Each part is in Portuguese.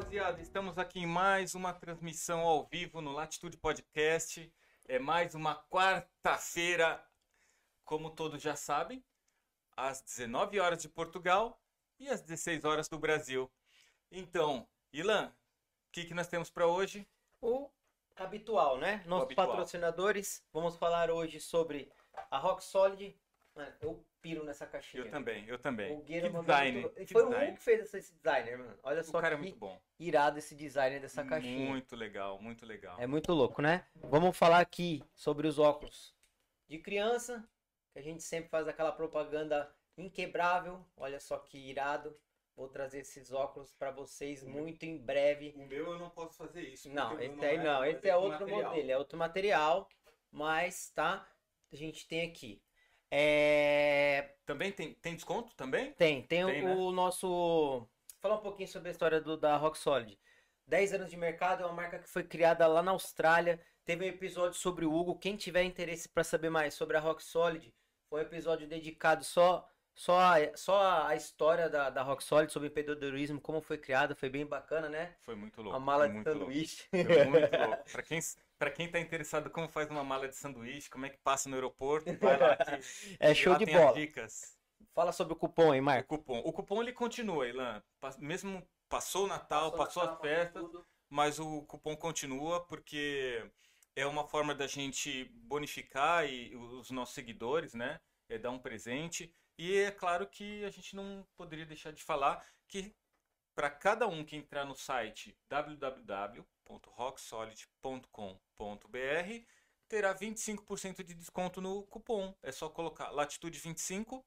Rapaziada! Estamos aqui em mais uma transmissão ao vivo no Latitude Podcast. É mais uma quarta-feira, como todos já sabem, às 19 horas de Portugal e às 16 horas do Brasil. Então, Ilan, o que, que nós temos para hoje? O habitual, né? Nossos habitual. patrocinadores. Vamos falar hoje sobre a Rock Solid. Mano, eu piro nessa caixinha. Eu também, eu também. O que design, muito- que Foi o design. Hugo que fez esse- designer, mano. Olha O só cara é que muito bom. irado esse designer dessa caixinha. Muito legal, muito legal. É muito louco, né? Vamos falar aqui sobre os óculos de criança, que a gente sempre faz aquela propaganda inquebrável. Olha só que irado. Vou trazer esses óculos para vocês muito em breve. O meu eu não posso fazer isso. Não, o esse aí é- não, esse é outro material. modelo, é outro material, mas tá, a gente tem aqui. É, Também tem, tem desconto também? tem, tem, Tem, o, né? nosso, falar um pouquinho sobre a história do, da Rock Solid. 10 anos de mercado, é uma marca que foi criada lá na Austrália. Teve um episódio sobre o Hugo. Quem tiver interesse para saber mais sobre a Rock Solid, foi um episódio dedicado só só a, só a história da, da Rock Solid sobre empreendedorismo, como foi criada, foi bem bacana, né? Foi muito louco. a mala de muito louco. sanduíche. Foi muito louco. Pra quem, pra quem tá interessado como faz uma mala de sanduíche, como é que passa no aeroporto, vai lá que É show lá de bola. dicas. Fala sobre o cupom aí, O Marco. cupom. O cupom ele continua, Ilan. Mesmo passou o Natal, passou, as festas, mas o cupom continua porque é uma forma da gente bonificar e os nossos seguidores, né? É dar um presente. E é claro que a gente não poderia deixar de falar que para cada um que entrar no site www.rocksolid.com.br terá 25% de desconto no cupom. É só colocar Latitude 25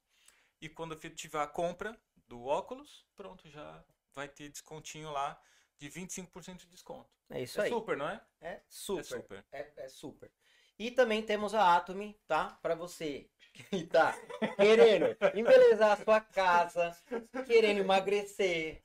e quando efetivar a compra do óculos, pronto, já vai ter descontinho lá de 25% de desconto. É isso é aí. super, não é? É super. É super. É, é super. E também temos a Atomy, tá? Pra você que tá querendo embelezar a sua casa, querendo emagrecer,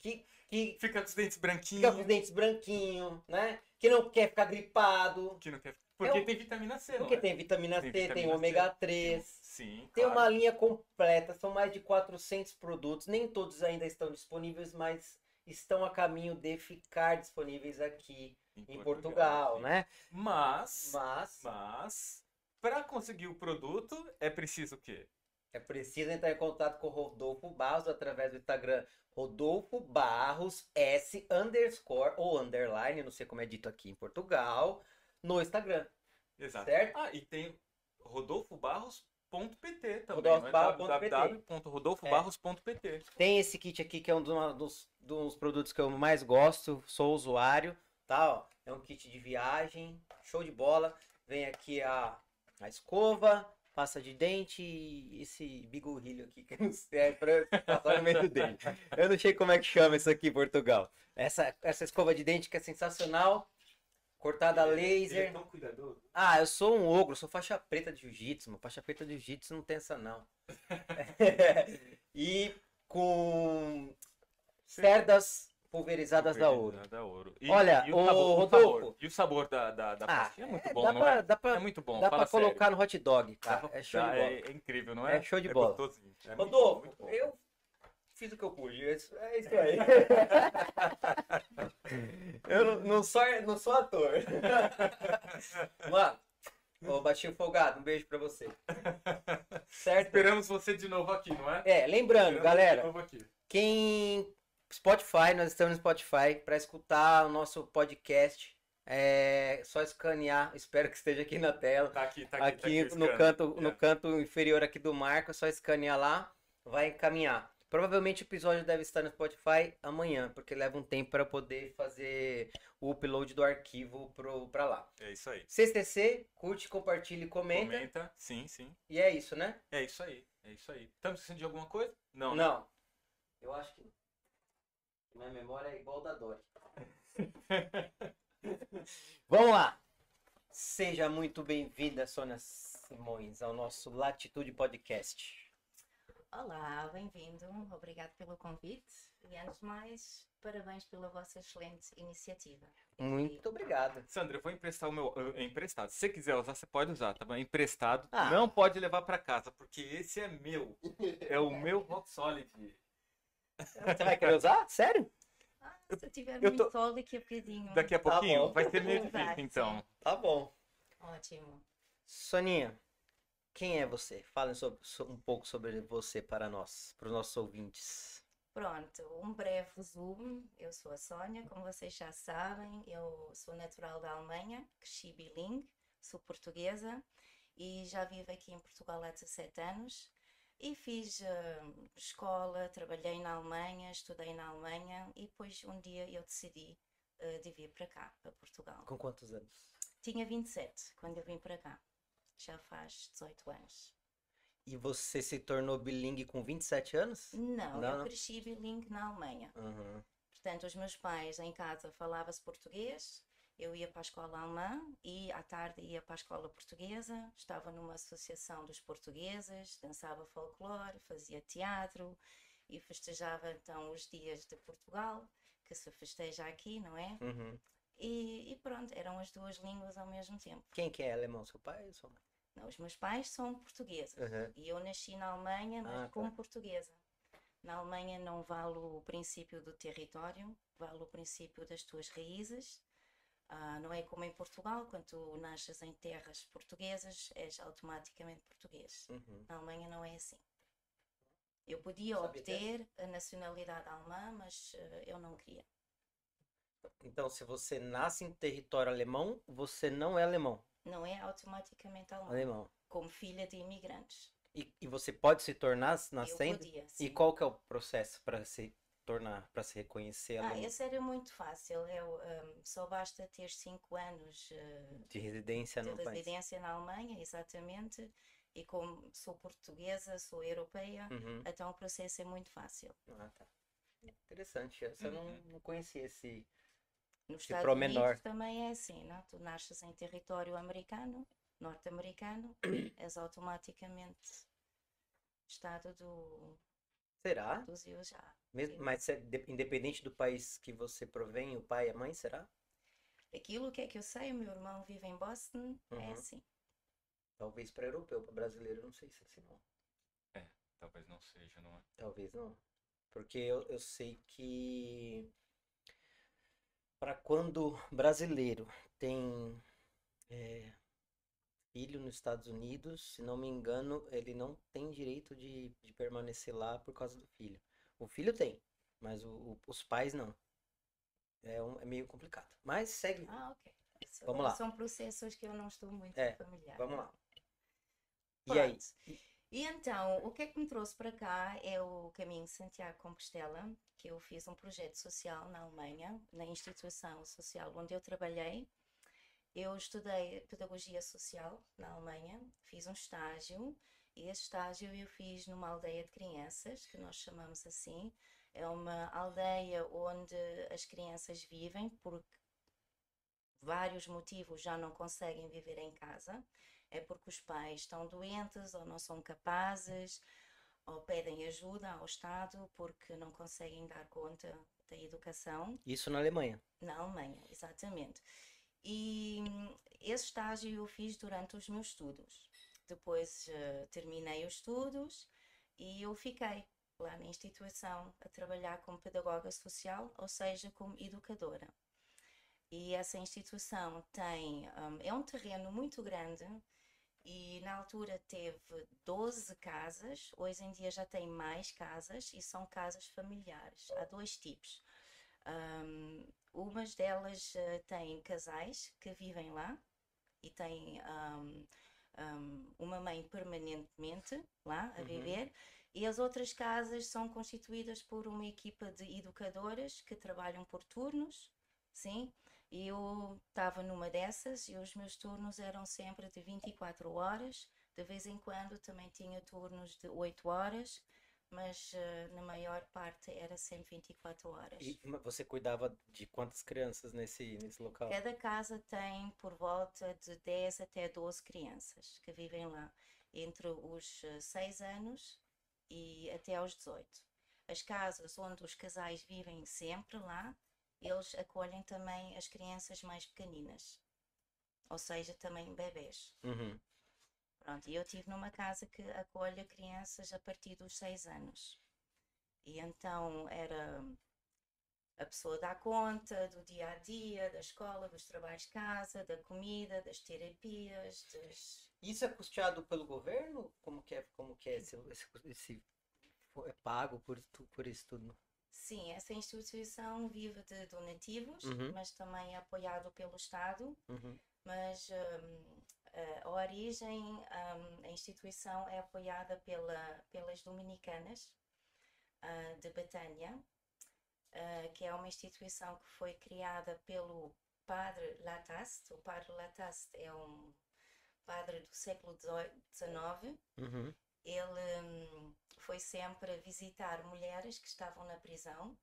que, que Fica com os dentes branquinhos. fica com os dentes branquinhos, né? Que não quer ficar gripado. Que não quer... Porque É o- tem vitamina C, Porque não é? tem vitamina Tem C, tem vitamina ômega C. 3. Sim, Tem claro. uma linha completa, são mais de 400 produtos. Nem todos ainda estão disponíveis, mas estão a caminho de ficar disponíveis aqui em Portugal, sim. né? Mas, Mas mas, para conseguir o produto, é preciso o quê? É preciso entrar em contato com o Rodolfo Barros através do Instagram Rodolfo Barros S underscore ou underline, não sei como é dito aqui em Portugal, no Instagram. Exato. Certo? Ah, e tem também, Rodolfo é? Barros PT. www.rodolfobarros.pt Tem esse kit aqui que é um dos, dos, dos produtos que eu mais gosto, sou usuário, tá? Ó, é um kit de viagem, show de bola. Vem aqui a, a escova, pasta de dente e esse bigorrilho aqui que não serve pra passar no meio do dente. Eu não sei como é que chama isso aqui em Portugal. Essa, essa escova de dente que é sensacional, cortada a laser. é tão cuidadoso. Ah, eu sou um ogro, sou faixa preta de jiu-jitsu, mano. Faixa preta de jiu-jitsu não tem essa, não. e com cerdas pulverizadas da ouro. Da ouro. E, Olha, e o, ô, sabor, o Rodolfo. sabor. E o sabor da, da, da Ah, pastinha é muito é, bom, dá não pra- é? dá pra- é muito bom, Dá fala pra colocar sério. no hot dog, cara. pra- É show dá- de bola. É, é incrível, não é? É show de bola. gostosinho. É muito Rodolfo, muito bom. eu fiz o que eu pude. É isso é isso aí. eu não, não sou, não sou ator. Mano, ô Baixinho Folgado, um beijo pra você. Certo? Esperamos você de novo aqui, não é? É, lembrando, Esperamos galera, De novo aqui. Quem. Spotify, nós estamos no Spotify para escutar o nosso podcast. É só escanear, espero que esteja aqui na tela. Tá aqui, tá aqui. Aqui tá aqui, no canto, no É. canto inferior aqui do Marco, é só escanear lá, vai encaminhar. Provavelmente o episódio deve estar no Spotify amanhã, porque leva um tempo para poder fazer o upload do arquivo pro, pra lá. É isso aí. CCC, curte, compartilha e comenta. Comenta. Sim, sim. E é isso, né? É isso aí. É isso aí. Estamos esquecendo de alguma coisa? Não. Não. né? Eu acho que. Minha memória é igual da Dori. Vamos lá. Seja muito bem-vinda, Sônia Simões, ao nosso Latitude Podcast. Olá, bem-vindo. Obrigado pelo convite. E antes de mais, parabéns pela vossa excelente iniciativa. Muito obrigado. Sandra, eu vou emprestar o meu. eh, emprestado. Se você quiser usar, você pode usar, tá bom? Emprestado. Ah. Não pode levar pra casa, porque esse é meu. É o meu Rock Solid. Você vai querer usar? Sério? Se eu tiver eu muito tô- sol, daqui a bocadinho. Daqui a Tá pouquinho bom. vai ser meio difícil, então. Tá bom. Ótimo. Soninha, quem é você? Fale sobre, so- um pouco sobre você para nós, para os nossos ouvintes. Pronto, um breve resumo. Eu sou a Sónia, como vocês já sabem, eu sou natural da Alemanha, cresci bilingue, sou portuguesa e já vivo aqui em Portugal há 17 anos. E fiz eh, escola, trabalhei na Alemanha, estudei na Alemanha e depois um dia eu decidi eh, de vir para cá, para Portugal. Com quantos anos? Tinha 27 quando eu vim para cá, já faz 18 anos. E você se tornou bilingue com 27 anos? Não, Não, eu não. cresci bilingue na Alemanha. Uhum. Portanto, os meus pais em casa falava-se português, eu ia para a escola alemã e à tarde ia para a escola portuguesa, estava numa associação dos portugueses, dançava folclore, fazia teatro e festejava então os dias de Portugal, que se festeja aqui, não é? Uhum. E, e pronto, eram as duas línguas ao mesmo tempo. Quem que é alemão? Seu pai ou sua mãe? Não, os meus pais são portugueses Uhum. e eu nasci na Alemanha, mas Ah, tá. como portuguesa. Na Alemanha não vale o princípio do território, vale o princípio das tuas raízes. Ah, não é como em Portugal, quando tu nasces em terras portuguesas, és automaticamente português. Uhum. Na Alemanha não é assim. Eu podia obter a nacionalidade alemã, mas eh, eu não queria. Então, se você nasce em território alemão, você não é alemão. Não é automaticamente alemã, Alemão. como filha de imigrantes. E, e você pode se tornar Eu nascendo? podia, E qual que é o processo para se tornar, para se reconhecer Ah, esse era muito fácil. Eu, hum, só basta ter cinco anos eh, De residência de no país. residência na Alemanha, exatamente. E como sou portuguesa, sou europeia, Uhum. então o processo é muito fácil. Ah, tá. Interessante. Essa eu não, Uhum. não conhecia esse. Nos Esse Estados promenor. Unidos também é assim, não? Tu nasces em território americano, norte-americano, és automaticamente Estado do, Será? dos USA. Mesmo, mas é de- independente do país que você provém, o pai e a mãe, será? Aquilo que é que eu sei, o meu irmão vive em Boston, é Uhum. assim. Talvez para europeu, para brasileiro, não sei se é assim não. Talvez não seja, não é? Talvez não. Porque eu, eu sei que para quando brasileiro tem é, filho nos Estados Unidos, se não me engano, ele não tem direito de, de permanecer lá por causa do filho. O filho tem, mas o- o- os pais não. É, um- é meio complicado. Mas segue. Ah, ok. Isso Vamos lá. São processos que eu não estou muito É, familiar. Vamos lá. E aí? E então, o que é que me trouxe para cá é o Caminho de Santiago de Compostela, que eu fiz um projeto social na Alemanha, na instituição social onde eu trabalhei. Eu estudei pedagogia social na Alemanha, fiz um estágio, e esse estágio eu fiz numa aldeia de crianças, que nós chamamos assim. É uma aldeia onde as crianças vivem por vários motivos já não conseguem viver em casa é porque os pais estão doentes ou não são capazes ou pedem ajuda ao Estado porque não conseguem dar conta da educação Isso na Alemanha. na Alemanha, exatamente. E hum, esse estágio eu fiz durante os meus estudos. Depois eh, terminei os estudos e eu fiquei lá na instituição a trabalhar como pedagoga social, ou seja, como educadora. E essa instituição tem, hum, é um terreno muito grande e na altura teve 12 casas, hoje em dia já tem mais casas e são casas familiares. Há dois tipos. Um, umas delas eh, têm casais que vivem lá e têm um, um, uma mãe permanentemente lá a Uhum. viver, e as outras casas são constituídas por uma equipa de educadoras que trabalham por turnos, sim. E eu estava numa dessas e os meus turnos eram sempre de 24 horas. De vez em quando também tinha turnos de 8 horas, mas eh, na maior parte era sempre 24 horas. E você cuidava de quantas crianças nesse, nesse local? Cada casa tem por volta de 10 até 12 crianças que vivem lá, entre os 6 anos e até aos 18. As casas onde os casais vivem sempre lá, eles acolhem também as crianças mais pequeninas, ou seja, também bebês. Uhum. Pronto, e eu estive numa casa que acolhe crianças a partir dos 6 anos. E então era a pessoa dá conta do dia a dia, da escola, dos trabalhos de casa, da comida, das terapias, das... Isso é custeado pelo governo? Como que é, como que é esse, esse, esse é pago por, por isso tudo? Sim, essa instituição vive de donativos, uhum. mas também é apoiado pelo Estado. Uhum. Mas um, a origem, um, a instituição é apoiada pela, pelas Dominicanas de Betânia, que é uma instituição que foi criada pelo padre Lataste. O padre Lataste é um padre do século XIX. Uhum. Ele um, foi sempre visitar mulheres que estavam na prisão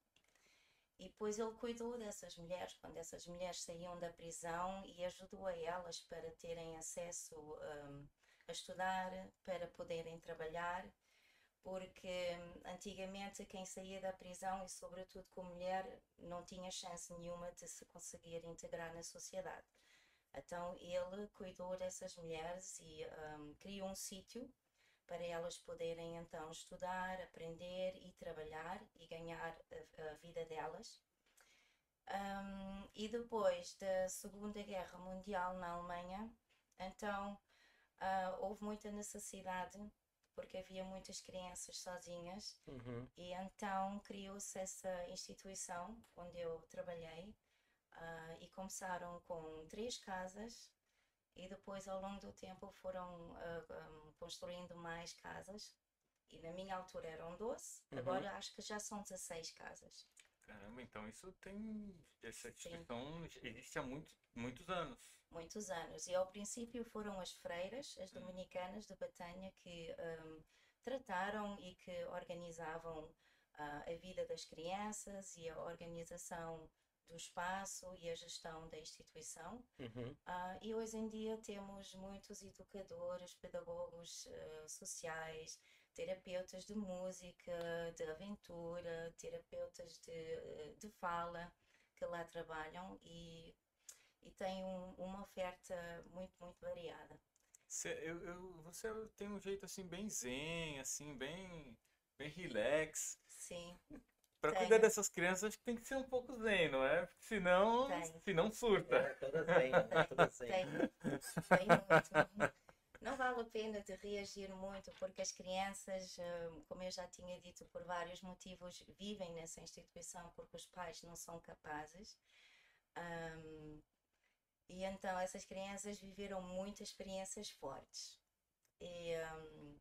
e depois ele cuidou dessas mulheres quando essas mulheres saíam da prisão e ajudou a elas para terem acesso um, a estudar, para poderem trabalhar porque hum, antigamente quem saía da prisão e sobretudo com mulher não tinha chance nenhuma de se conseguir integrar na sociedade. Então ele cuidou dessas mulheres e um, criou um sítio para elas poderem então estudar, aprender e trabalhar e ganhar a, a vida delas. Um, e depois da Segunda Guerra Mundial na Alemanha, então uh, houve muita necessidade porque havia muitas crianças sozinhas uhum. e então criou-se essa instituição onde eu trabalhei uh, e começaram com três casas e depois ao longo do tempo foram uh, ah, um, construindo mais casas e na minha altura eram 12, uhum. agora acho que já são 16 casas. Caramba, então isso tem. Essa existe há muito, muitos anos. Muitos anos. E ao princípio foram as freiras, as dominicanas de Batanha, que um, trataram e que organizavam uh, a vida das crianças e a organização do espaço e a gestão da instituição. Uhum. Uh, e hoje em dia temos muitos educadores, pedagogos uh, sociais, terapeutas de música, de aventura, terapeutas de, de fala que lá trabalham e, e têm um, uma oferta muito, muito variada. Você, eu, eu, você tem um jeito assim bem zen, assim, bem, bem relax. Sim. Para cuidar dessas crianças, acho que tem que ser um pouco zen, não é? Porque senão, senão surta. É, toda zen, né? toda zen. Tem, tem muito. Não vale a pena de reagir muito, porque as crianças, hum, como eu já tinha dito, por vários motivos, vivem nessa instituição porque os pais não são capazes. Um, e então essas crianças viveram muitas experiências fortes. E, um,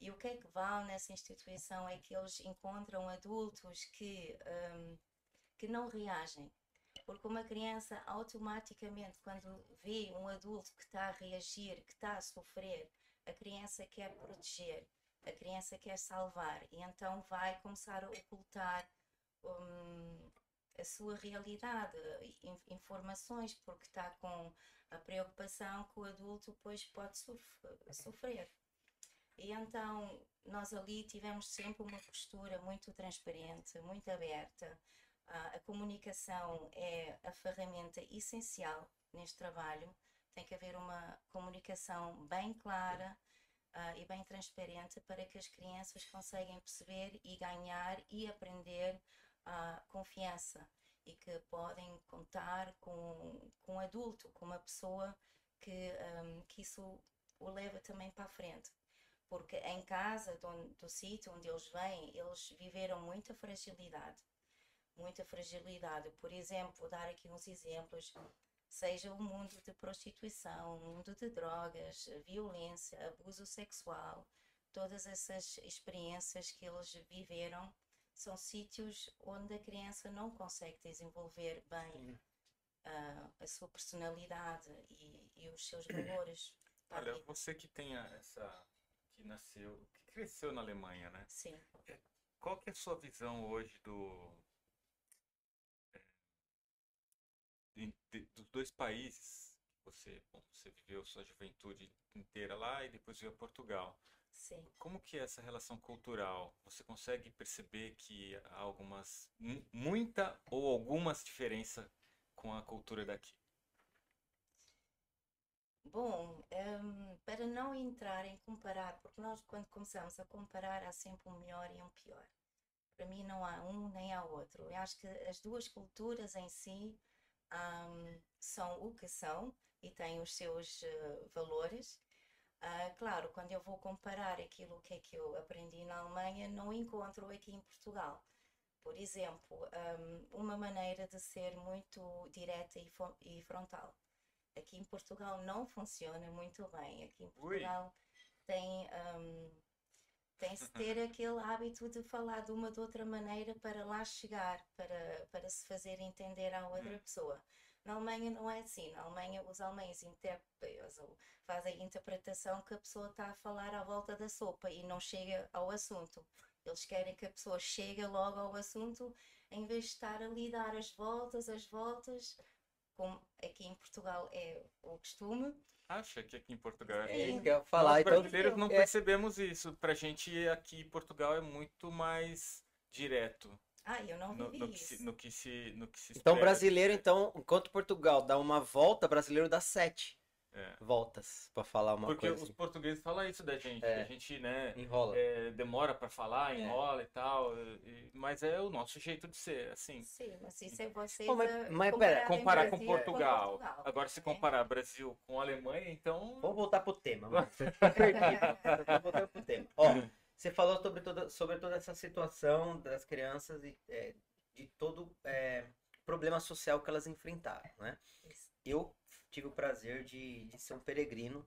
e o que é que vale nessa instituição é que eles encontram adultos que, um, que não reagem porque uma criança automaticamente, quando vê um adulto que está a reagir, que está a sofrer, a criança quer proteger, a criança quer salvar e então vai começar a ocultar um, a sua realidade, informações, porque está com a preocupação que o adulto depois pode sofrer. E então nós ali tivemos sempre uma postura muito transparente, muito aberta, a comunicação é a ferramenta essencial neste trabalho. Tem que haver uma comunicação bem clara uh, e bem transparente para que as crianças consigam perceber e ganhar e aprender uh, confiança e que podem contar com, com um adulto, com uma pessoa que, um, que isso o leva também para a frente. Porque em casa, do, do sítio onde eles vêm, eles viveram muita fragilidade muita fragilidade. Por exemplo, dar aqui uns exemplos, seja o mundo de prostituição, o mundo de drogas, violência, abuso sexual, todas essas experiências que eles viveram são sítios onde a criança não consegue desenvolver bem uh, a sua personalidade e, e os seus valores. Olha, você que tem essa que nasceu, que cresceu na Alemanha, né? Sim. Qual que é a sua visão hoje do de, dos dois países, você, bom, você viveu sua juventude inteira lá e depois veio a Portugal. Sim. Como que é essa relação cultural? Você consegue perceber que há algumas, muita ou algumas diferenças com a cultura daqui? Bom, um, para não entrar em comparar, porque nós quando começamos a comparar há sempre um melhor e um pior. Para mim não há um nem há outro. Eu acho que as duas culturas em si um, são o que são e têm os seus uh, valores. Uh, claro, quando eu vou comparar aquilo que é que eu aprendi na Alemanha, não encontro aqui em Portugal. Por exemplo, um, uma maneira de ser muito direta e, e, frontal. Aqui em Portugal não funciona muito bem. Aqui em Portugal Ui. tem um, tem-se ter aquele hábito de falar de uma de outra maneira para lá chegar, para, para se fazer entender à outra hum. pessoa. Na Alemanha não é assim. Na Alemanha, os alemães fazem a interpretação que a pessoa está a falar à volta da sopa e não chega ao assunto. Eles querem que a pessoa chegue logo ao assunto em vez de estar ali dar as voltas, as voltas, como aqui em Portugal é o costume. Acha que aqui em Portugal é isso que eu falar. Nós então, brasileiros então, não é... percebemos isso. Pra gente aqui em Portugal é muito mais direto. Ah, eu não no, no, que se, no que se no que se Então brasileiro, então, enquanto Portugal dá uma volta, brasileiro dá sete. É. voltas para falar uma Porque coisa. Porque os assim. portugueses falam isso da gente. É. A gente, né, enrola. É, demora para falar, é. enrola e tal. E, mas é o nosso jeito de ser, assim. Sim, mas isso é vocês. mas, mas pera, comparar com Portugal. com Portugal. Agora, se comparar Brasil com Alemanha, então. Vamos voltar pro tema, mano. Você tá. Vamos voltar pro tema. Ó, você falou sobre toda, sobre toda essa situação das crianças e é, de todo é, problema social que elas enfrentaram, né? Eu tive o prazer de, de ser um peregrino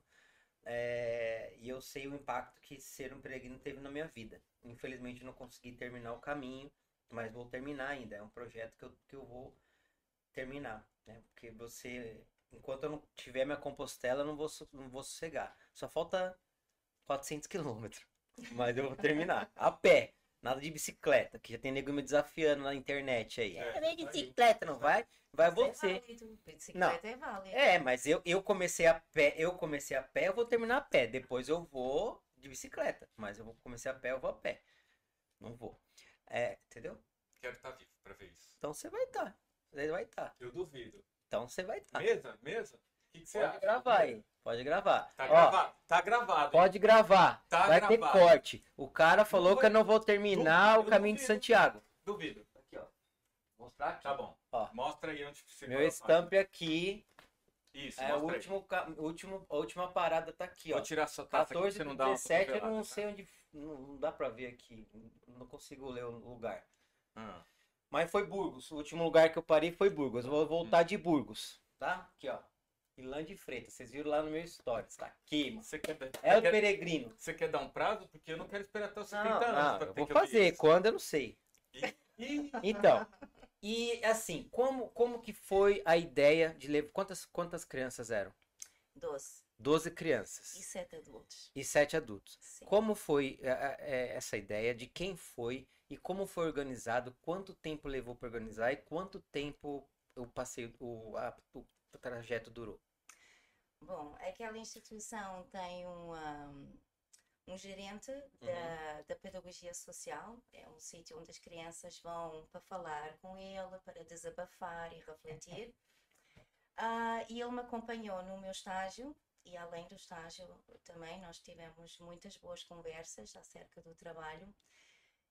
é, e eu sei o impacto que ser um peregrino teve na minha vida. Infelizmente não consegui terminar o caminho, mas vou terminar ainda. É um projeto que eu, que eu vou terminar, né? Porque você, enquanto eu não tiver minha compostela, eu não vou, não vou sossegar. Só falta 400 quilômetros, mas eu vou terminar. A pé. Nada de bicicleta, que já tem nego me desafiando na internet aí. É, é bicicleta, não vai? Vai você. É bicicleta não. é válido. É, mas eu, eu comecei a pé, eu comecei a pé, eu vou terminar a pé. Depois eu vou de bicicleta. Mas eu vou começar a pé, eu vou a pé. Não vou. É, entendeu? Quero estar tá vivo pra ver isso. Então você vai estar. Tá. Você vai estar. Tá. Eu duvido. Então você vai estar. Tá. Mesa? Mesa? Que, que você Pode acha? gravar aí. Pode gravar. Tá Ó, gravado. Tá gravado. Pode gravar. Tá Vai gravado. ter corte. O cara falou que eu não vou terminar duvido, o caminho de Santiago. Duvido. Aqui, ó. Mostrar aqui. Tá bom. Ó. Mostra aí onde você Meu estampe aqui. Isso, é, o último, último, a última parada tá aqui, Vou ó. tirar sua taça 14 aqui, você não dá 17, eu não sei onde. Não dá pra ver aqui. Não consigo ler o lugar. Ah. Mas foi Burgos. O último lugar que eu parei foi Burgos. Eu vou voltar hum. de Burgos. Tá? Aqui, ó. Ilan de Freitas. Vocês viram lá no meu stories, tá aqui, mano. Você quer, é o quer, peregrino. Você quer dar um prazo? Porque eu não quero esperar até os 70 não, anos. Não, eu vou fazer. Quando eu não sei. E... Então, e assim, como, como que foi a ideia de levar. Quantas, quantas crianças eram? Doze. Doze crianças. E sete adultos. E sete adultos. Sim. Como foi é, é, essa ideia? De quem foi? E como foi organizado? Quanto tempo levou para organizar? E quanto tempo o passeio, o, a, o trajeto durou? Bom, aquela instituição tem um, um gerente da, uhum. da pedagogia social, é um sítio onde as crianças vão para falar com ele, para desabafar e refletir. Uh, e ele me acompanhou no meu estágio e além do estágio também nós tivemos muitas boas conversas acerca do trabalho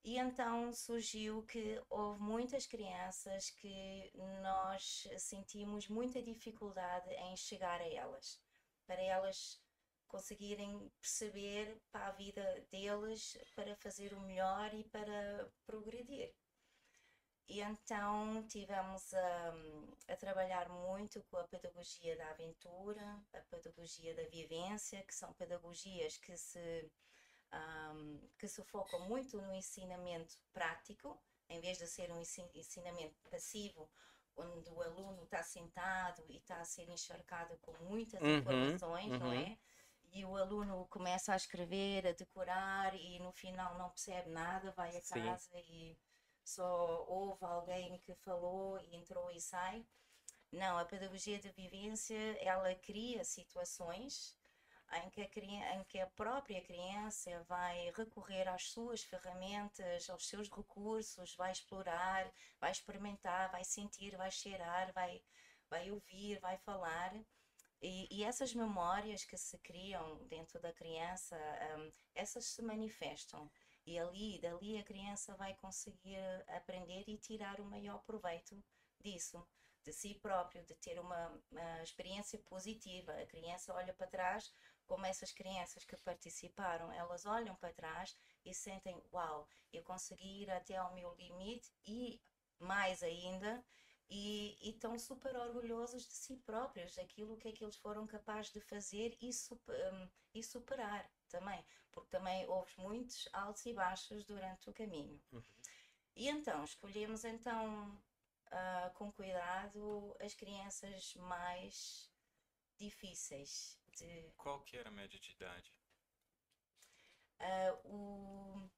e então surgiu que houve muitas crianças que nós sentimos muita dificuldade em chegar a elas, para elas conseguirem perceber para a vida deles, para fazer o melhor e para progredir. E então tivemos a, a, trabalhar muito com a pedagogia da aventura, a pedagogia da vivência, que são pedagogias que se um, que se focam muito no ensinamento prático, em vez de ser um ensinamento passivo, onde o aluno está sentado e está a ser encharcado com muitas uhum, informações, uhum. não é? E o aluno começa a escrever, a decorar e no final não percebe nada, vai a casa Sim. e só ouve alguém que falou e entrou e sai. Não, a pedagogia de vivência, ela cria situações em que, a em que a própria criança vai recorrer às suas ferramentas, aos seus recursos, vai explorar, vai experimentar, vai sentir, vai cheirar, vai, vai ouvir, vai falar. E, e essas memórias que se criam dentro da criança, um, essas se manifestam. E ali, dali a criança vai conseguir aprender e tirar o maior proveito disso, de si próprio, de ter uma, uma experiência positiva. A criança olha para trás, como essas crianças que participaram, elas olham para trás e sentem: Uau, eu consegui ir até ao meu limite e mais ainda. E, e estão super orgulhosos de si próprios, daquilo que é que eles foram capazes de fazer e, super, um, e superar também, porque também houve muitos altos e baixos durante o caminho. Uhum. E então escolhemos então uh, com cuidado as crianças mais difíceis de... Qual que era a média de idade? Uh, o...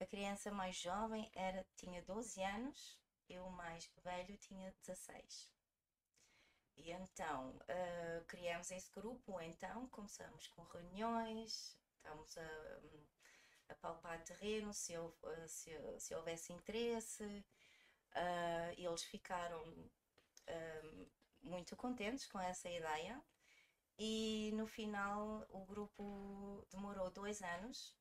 A criança mais jovem era, tinha 12 anos e o mais velho tinha 16. E então uh, criamos esse grupo, então começamos com reuniões, estamos a, a palpar terreno se, se, se houvesse interesse. Uh, eles ficaram uh, muito contentes com essa ideia e no final o grupo demorou dois anos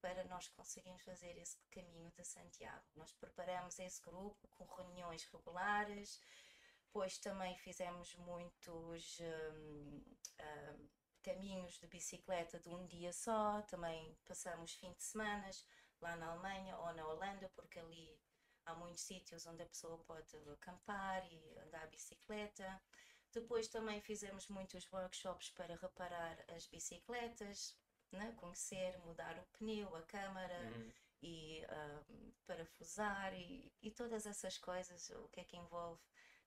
para nós conseguirmos fazer esse caminho de Santiago. Nós preparamos esse grupo com reuniões regulares, depois também fizemos muitos um, um, caminhos de bicicleta de um dia só, também passamos fim de semana lá na Alemanha ou na Holanda, porque ali há muitos sítios onde a pessoa pode acampar e andar de bicicleta. Depois também fizemos muitos workshops para reparar as bicicletas, né? conhecer, mudar o pneu, a câmara uhum. e uh, parafusar e, e todas essas coisas, o que é que envolve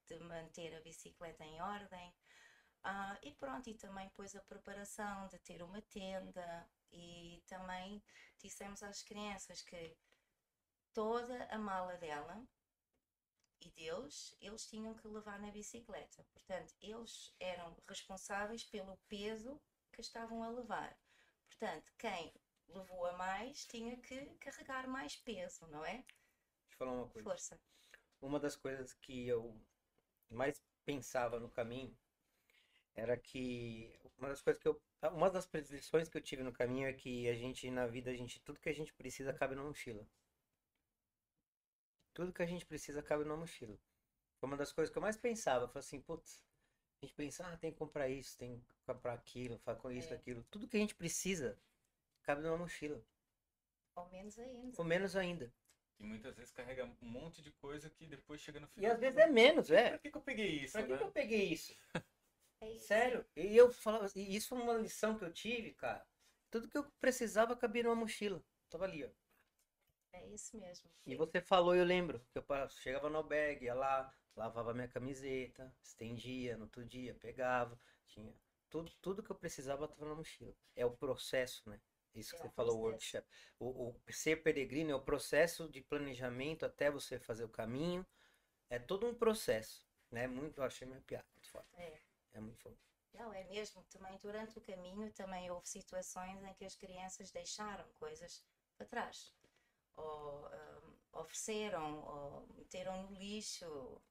de manter a bicicleta em ordem. Uh, e pronto, e também depois a preparação de ter uma tenda e também dissemos às crianças que toda a mala dela e deles, eles tinham que levar na bicicleta. Portanto, eles eram responsáveis pelo peso que estavam a levar. Portanto, quem levou a mais tinha que carregar mais peso, não é? Deixa eu falar uma coisa. Força. Uma das coisas que eu mais pensava no caminho era que uma das coisas que eu uma das lições que eu tive no caminho é que a gente na vida a gente tudo que a gente precisa cabe na mochila. Tudo que a gente precisa cabe na mochila. Foi uma das coisas que eu mais pensava. Falei assim, putz, a gente pensa, ah, tem que comprar isso, tem que comprar aquilo, com isso, é. aquilo. Tudo que a gente precisa cabe numa mochila. Ou menos ainda. Ou menos ainda. E muitas vezes carrega um monte de coisa que depois chega no final. E às vezes é menos, é. Pra que, que eu peguei isso? Pra né? que, que eu peguei isso? É isso? Sério. E eu falava, e isso foi uma lição que eu tive, cara. Tudo que eu precisava cabia numa mochila. Tava ali, ó. É isso mesmo. E você falou, eu lembro, que eu chegava no bag, ia lá, lavava minha camiseta, estendia no outro dia, pegava, tinha tudo, tudo que eu precisava estava na mochila. É o processo, né? Isso que é você falou, o workshop. O, o ser peregrino é o processo de planejamento até você fazer o caminho. É todo um processo, né? Muito, eu achei minha piada, muito forte. É. É muito forte. Não, é mesmo. Também durante o caminho também houve situações em que as crianças deixaram coisas para trás ou um, ofereceram, ou meteram no lixo,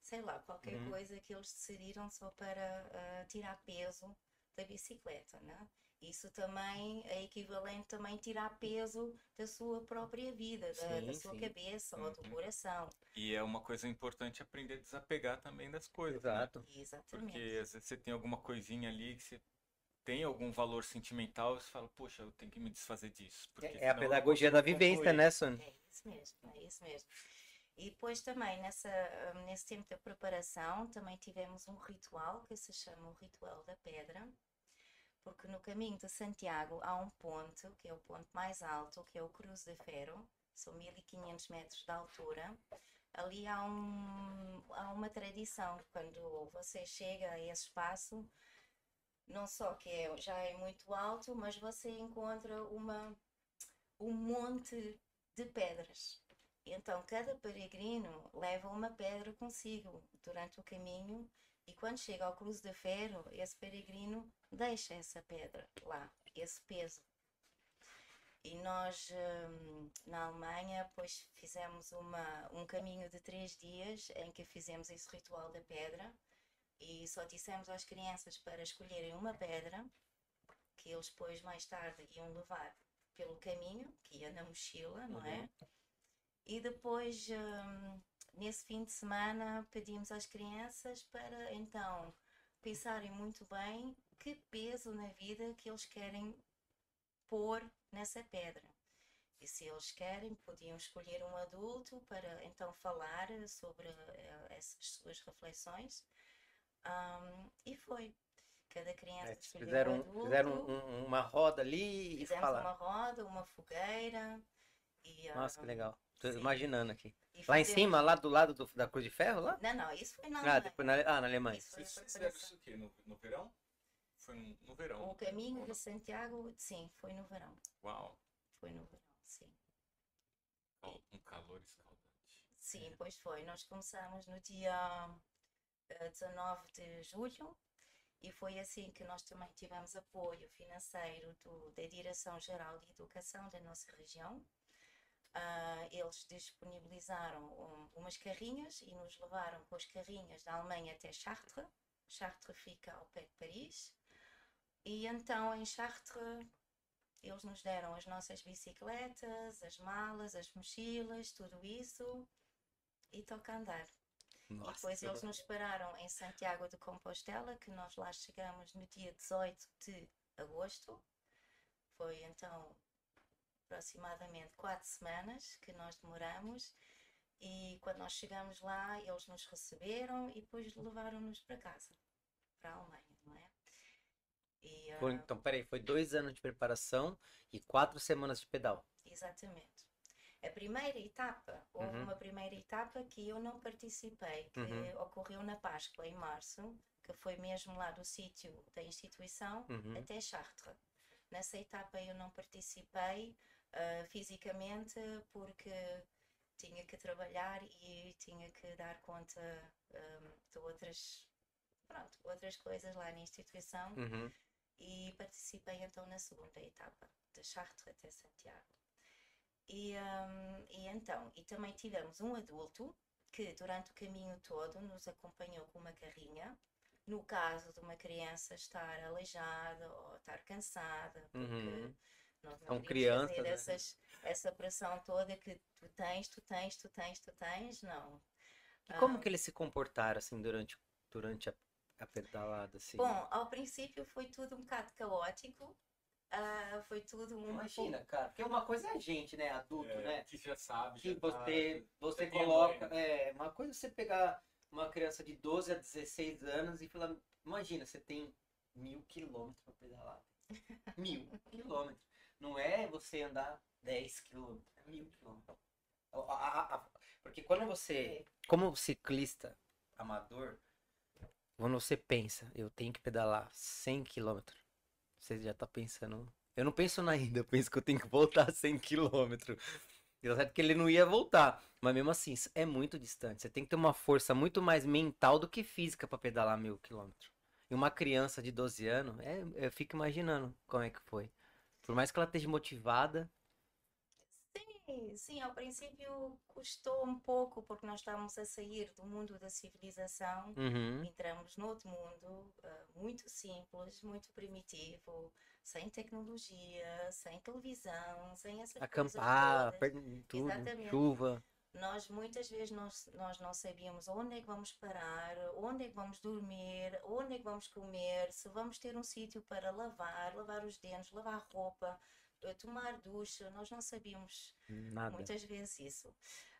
sei lá, qualquer uhum. coisa que eles decidiram só para uh, tirar peso da bicicleta, né? Isso também é equivalente também tirar peso da sua própria vida, da, sim, da sua sim. cabeça uhum. ou do uhum. coração. E é uma coisa importante aprender a desapegar também das coisas. Né? Exato. Né? Exatamente. Porque às vezes você tem alguma coisinha ali que você tem algum valor sentimental, você fala, poxa, eu tenho que me desfazer disso. é a pedagogia da vivência, né, Sônia? É isso mesmo, é isso mesmo. E depois também, nessa, nesse tempo da preparação, também tivemos um ritual que se chama o Ritual da Pedra, porque no caminho de Santiago há um ponto, que é o ponto mais alto, que é o Cruz de Ferro, são 1500 metros de altura. Ali há, um, há uma tradição, quando você chega a esse espaço, não só que é, já é muito alto, mas você encontra uma, um monte de pedras. Então, cada peregrino leva uma pedra consigo durante o caminho e quando chega ao Cruz de Ferro, esse peregrino deixa essa pedra lá, esse peso. E nós, hum, na Alemanha, pois fizemos uma, um caminho de três dias em que fizemos esse ritual da pedra e só dissemos às crianças para escolherem uma pedra que eles depois mais tarde iam levar pelo caminho, que ia na mochila, não é? E depois, hum, nesse fim de semana, pedimos às crianças para então pensarem muito bem que peso na vida que eles querem pôr nessa pedra. E se eles querem, podiam escolher um adulto para então falar sobre uh, essas suas reflexões. Um, e foi. Cada criança É, fizeram um adulto, fizeram um- uma roda ali e fizemos falaram. uma roda, uma fogueira. E, Nossa, que legal. Tô sim. imaginando aqui. e Lá em cima, lá do lado do- da Cruz de Ferro, lá? Não, não, isso foi na Ah, Alemanha. depois na, ah, na Alemanha. Isso foi fizeram preparação. isso aqui no, no verão? Foi no, no verão. O caminho Ou de? Santiago, sim, foi no verão. Uau, Foi no verão, sim. um calor escaldante. Sim, pois foi. Nós começamos no dia eh, 19 de julho e foi assim que nós também tivemos apoio financeiro do, da Direção-Geral de Educação da nossa região. Ah, eles disponibilizaram um- umas carrinhas e nos levaram com as carrinhas da Alemanha até Chartres. Chartres fica ao pé de Paris. E então em Chartres eles nos deram as nossas bicicletas, as malas, as mochilas, tudo isso e toca a andar. E depois eles nos pararam em Santiago de Compostela, que nós lá chegamos no dia 18 de agosto. Foi então aproximadamente quatro semanas que nós demoramos. E quando nós chegamos lá, eles nos receberam e depois levaram-nos para casa, para a Alemanha, não é? E, ah, então, peraí, foi dois anos de preparação e quatro semanas de pedal. Exatamente. A primeira etapa, houve Uhum. uma primeira etapa que eu não participei, que Uhum. ocorreu na Páscoa, em março, que foi mesmo lá do sítio da instituição Uhum. até Chartres. Nessa etapa eu não participei ah, fisicamente porque tinha que trabalhar e tinha que dar conta ah, de outras, pronto, outras coisas lá na instituição Uhum. e participei então na segunda etapa, de Chartres até Santiago. E, hum, e então, e também tivemos um adulto que durante o caminho todo nos acompanhou com uma carrinha. No caso de uma criança estar aleijada ou estar cansada, porque Uhum. nós não São crianças, fazer né? essas, essa pressão toda que tu tens, tu tens, tu tens, tu tens, não. E como Ah. que eles se comportaram, assim, durante, durante a, a pedalada, assim? Bom, ao princípio foi tudo um bocado caótico, ah, foi tudo um Imagina, cara, porque uma coisa é a gente, né, adulto, É, né? Que já sabe. Que já tá- você, você tem a coloca. mãe. É, uma coisa é você pegar uma criança de 12 a 16 anos e falar. Imagina, você tem mil quilômetros pra pedalar. Mil quilômetros. Não é você andar 10 quilômetros, é mil quilômetros. A- a- a- Porque quando você. Como ciclista amador, quando você pensa, eu tenho que pedalar 100 quilômetros, você já tá pensando. Eu não penso na ida, eu penso que eu tenho que voltar 100 quilômetros. Deu certo que ele não ia voltar. Mas mesmo assim, é muito distante. Você tem que ter uma força muito mais mental do que física pra pedalar mil quilômetros. E uma criança de 12 anos, é, eu fico imaginando como é que foi. Por mais que ela esteja motivada. Sim, sim, ao princípio custou um pouco porque nós estávamos a sair do mundo da civilização, Uhum. entramos noutro mundo ah, muito simples, muito primitivo, sem tecnologia, sem televisão, sem essas Acampar, tudo, Exatamente. chuva. Nós muitas vezes nós, nós não sabíamos onde é que vamos parar, onde é que vamos dormir, onde é que vamos comer, se vamos ter um sítio para lavar, lavar os dentes, lavar roupa, eh, tomar ducha, nós não sabíamos Nada. muitas vezes isso.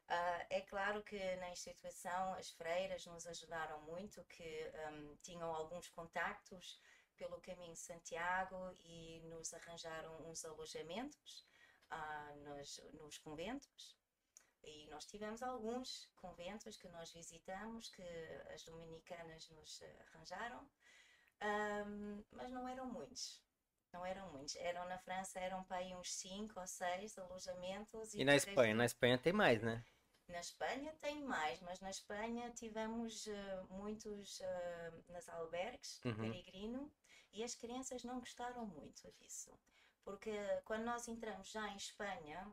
Ah, é claro que na instituição as freiras nos ajudaram muito, que hum, tinham alguns contactos pelo caminho de Santiago e nos arranjaram uns alojamentos ah, nos, nos conventos. E nós tivemos alguns conventos que nós visitamos, que as dominicanas nos arranjaram, Ahm, mas não eram muitos. Não eram muitos. Eram na França, eram para aí uns 5 ou 6 alojamentos. E na três Espanha? Na Espanha tem mais, né? na Espanha tem mais, mas na Espanha tivemos eh, muitos eh, nas albergues, Uhum. peregrino, e as crianças não gostaram muito disso. Porque quando nós entramos já em Espanha,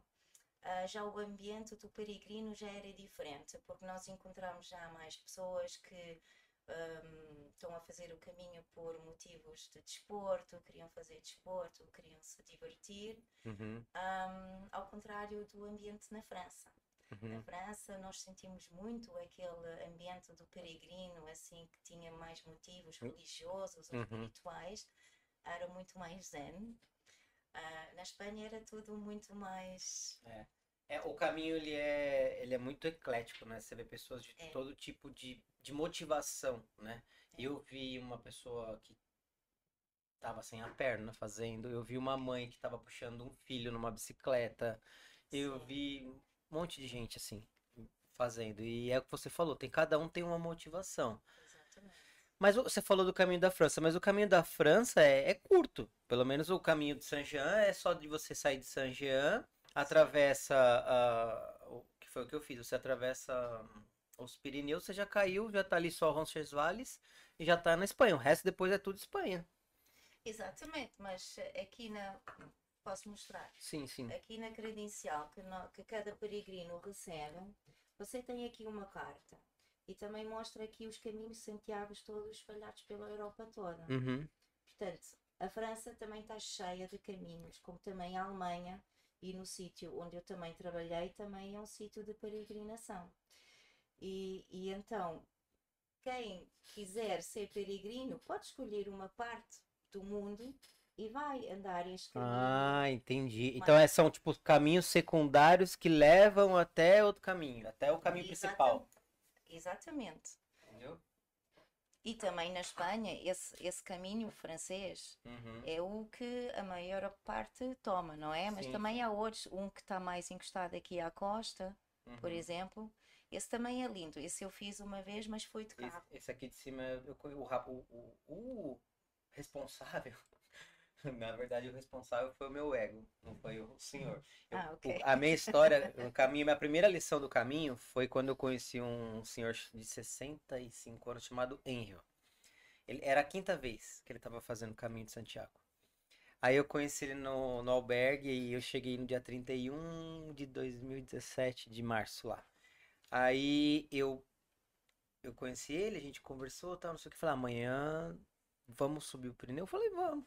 ah, já o ambiente do peregrino já era diferente, porque nós encontramos já mais pessoas que um, estão a fazer o caminho por motivos de desporto, queriam fazer desporto, queriam se divertir, Uhum. um, ao contrário do ambiente na França. Na Uhum. França nós sentimos muito aquele ambiente do peregrino, assim, que tinha mais motivos religiosos ou Uhum. espirituais, era muito mais zen. Ah, na Espanha era tudo muito mais... É, o caminho ele é, ele é muito eclético, né? Você vê pessoas de É. todo tipo de, de motivação, né? Eu vi uma pessoa que tava sem a perna fazendo, eu vi uma mãe que tava puxando um filho numa bicicleta, eu Sim. vi um monte de gente assim fazendo. E é o que você falou, tem cada um tem uma motivação. Exatamente. Mas você falou do caminho da França, mas o caminho da França é, é curto. Pelo menos o caminho de Saint-Jean é só de você sair de Saint-Jean, atravessa a, o que foi o que eu fiz, você atravessa os Pirineus, você já caiu, já tá ali só Roncesvalles e já tá na Espanha. O resto depois é tudo Espanha. Exatamente, mas aqui na... Posso mostrar? Sim, sim. Aqui na credencial que, no- que cada peregrino recebe, você tem aqui uma carta. E também mostra aqui os caminhos de Santiago todos espalhados pela Europa toda. Uhum. Portanto, a França também está cheia de caminhos, como também a Alemanha, e no sítio onde eu também trabalhei, também é um sítio de peregrinação. E, e então, quem quiser ser peregrino, pode escolher uma parte do mundo e vai andar este caminho. Ah, entendi. Então é, são tipo caminhos secundários que levam até outro caminho, até o caminho principal. Exatamente. Entendeu? E também na Espanha, esse, esse caminho francês Uhum. é o que a maior parte toma, não é? Mas Sim, também há outros, um que está mais encostado aqui à costa, por Uhum. exemplo. Esse também é lindo. Esse eu fiz uma vez, mas foi de Esse, carro. esse aqui de cima, eu, o, o, o, o responsável, na verdade o responsável foi o meu ego, não foi o senhor. Eu- Ah, ok. o- a minha história, o caminho, minha primeira lição do caminho foi quando eu conheci um senhor de 65 anos chamado Enrio. Ele, era a quinta vez que ele estava fazendo o caminho de Santiago. Aí eu conheci ele no, no albergue e eu cheguei no dia 31 de 2017, de março lá. Aí eu eu conheci ele, a gente conversou, tal, não sei o que, falei, amanhã vamos subir o Pirineu? Eu falei, vamos.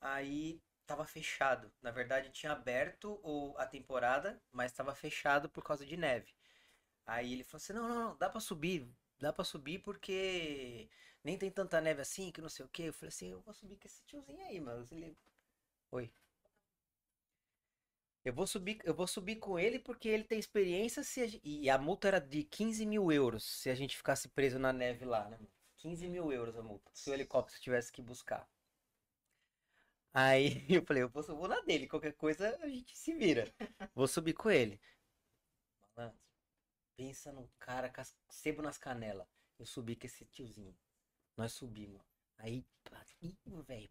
Aí tava fechado. Na verdade, tinha aberto o, a temporada, mas tava fechado por causa de neve. Aí ele falou assim: não, não, não, dá pra subir, dá pra subir porque nem tem tanta neve assim, que não sei o que. Eu falei assim: eu vou subir com esse tiozinho aí, mano. Ele... Oi. Eu vou subir, eu vou subir com ele porque ele tem experiência se a e a multa era de 15 mil euros se a gente ficasse preso na neve lá, né? 15 mil euros a multa, se o helicóptero tivesse que buscar. Aí eu falei, eu vou, vou na dele, qualquer coisa a gente se vira. Vou subir com ele. Malandro, pensa num cara com sebo nas canelas. Eu subi com esse tiozinho. Nós subimos. Aí, velho.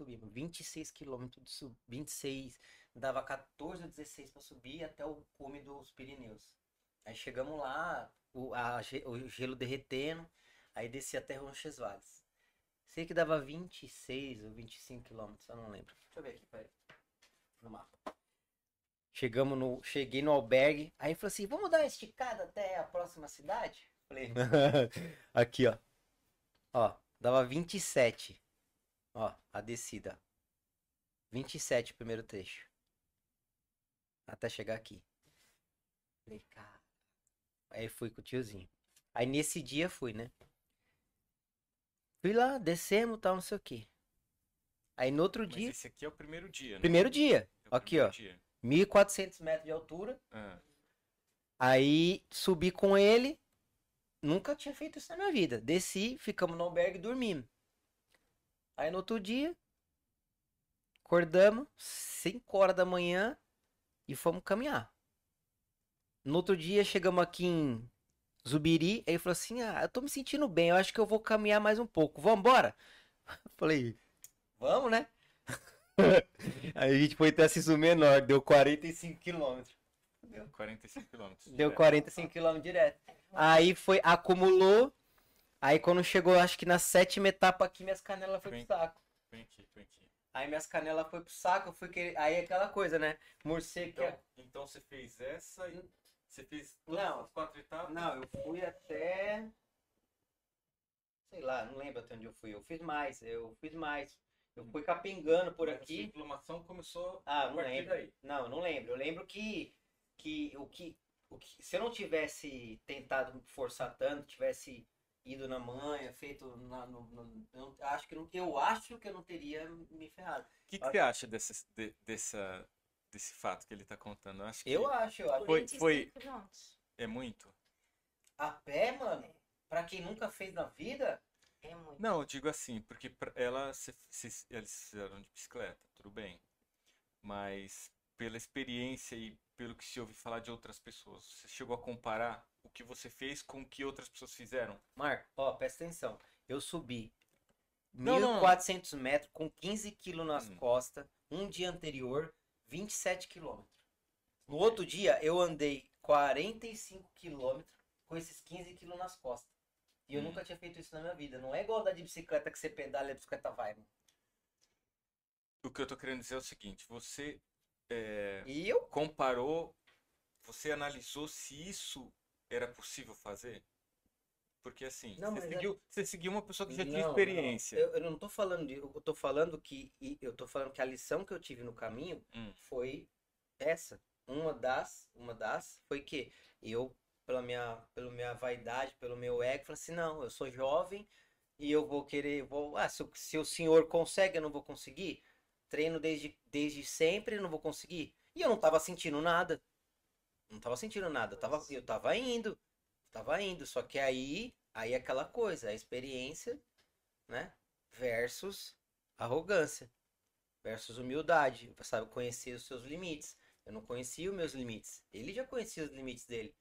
Subimos 26 quilômetros de sub, 26, dava 14 ou 16 para subir até o cume dos Pirineus. Aí chegamos lá, o, a o gelo derretendo, aí desci até Roncesvalles. Sei que dava 26 ou 25 quilômetros, eu não lembro. Deixa eu ver aqui, peraí. No mapa. Chegamos no, cheguei no albergue, aí falou assim, vamos dar uma esticada até a próxima cidade? Falei, aqui ó. Ó, dava 27. Ó, a descida. 27 o primeiro trecho. Até chegar aqui. Falei, cara. Aí fui com o tiozinho. Aí nesse dia fui, né? Fui lá, descemos, tal, não sei o quê. Aí no outro Mas dia, esse aqui é o primeiro dia, né? primeiro dia, É aqui primeiro ó, dia. 1400 metros de altura. Ah, Aí subi com ele. Nunca tinha feito isso na minha vida. Desci, ficamos no albergue dormindo. Aí no outro dia, acordamos, 5 horas da manhã e fomos caminhar. No outro dia, chegamos aqui em Zubiri. Aí ele falou assim: Ah, eu tô me sentindo bem, eu acho que eu vou caminhar mais um pouco. Vamos embora? Falei: Vamos, né? Aí a gente foi até Sisu Menor, deu 45 quilômetros. 45 quilômetros. Deu direto. 45 km direto. Aí foi, acumulou. Aí quando chegou, acho que na sétima etapa aqui, minhas canelas foi pro saco. Vem aqui, vem aqui. Aí minhas canelas foi pro saco, eu fui querer. Aí é aquela coisa, né? Morcego Então, é. então você fez essa e Você fez Não. as quatro etapas? Não, eu fui até. Sei lá, não lembro até onde eu fui. Eu fiz mais, eu fiz mais. Eu fui capengando por Mas a aqui. inflamação começou Ah, não lembro. daí. Não, não lembro. Eu lembro que, que, o que, o que se eu não tivesse tentado forçar tanto, tivesse ido na manha, feito na, no, no- eu não- acho que não, eu acho que eu não teria me ferrado. O que, que Acho- você acha desse, de- dessa, desse fato que ele está contando? Eu acho que Eu acho, eu acho. Foi- 45 foi- é muito. A pé, mano, pra quem nunca fez na vida, É muito. Não, eu digo assim, porque pra ela, se, se- eles fizeram de bicicleta, tudo bem. Mas pela experiência e pelo que se ouve falar de outras pessoas, você chegou a comparar o que você fez com o que outras pessoas fizeram? Marco, ó, presta atenção. Eu subi Não, não. 1.400 metros com 15 quilos nas Hum. costas. Um dia anterior, 27 quilômetros. No outro dia, eu andei 45 quilômetros com esses 15 quilos nas costas. E eu Hum. nunca tinha feito isso na minha vida. Não é igual andar de bicicleta que você pedala e a bicicleta vai. O que eu tô querendo dizer é o seguinte, você é, E eu? comparou, você analisou se isso era possível fazer? Porque assim, Não, você é- seguiu, você seguiu uma pessoa que já tinha Não, não. experiência. Eu, eu não tô falando de, eu tô falando que eu tô falando que a lição que eu tive no caminho Hum. foi essa. Uma das, uma das foi que eu pela minha, pela minha vaidade, pelo meu ego, falei assim, não, eu sou jovem e eu vou querer, vou, ah, se, se o senhor consegue, eu não vou conseguir. Treino desde, desde sempre, não vou conseguir. E eu não tava sentindo nada. Não tava sentindo nada, eu tava, eu tava indo. Tava indo, só que aí, aí é aquela coisa, a experiência, né? Versus arrogância, versus humildade, sabe? Conhecer os seus limites. Eu não conhecia os meus limites. Ele já conhecia os limites dele.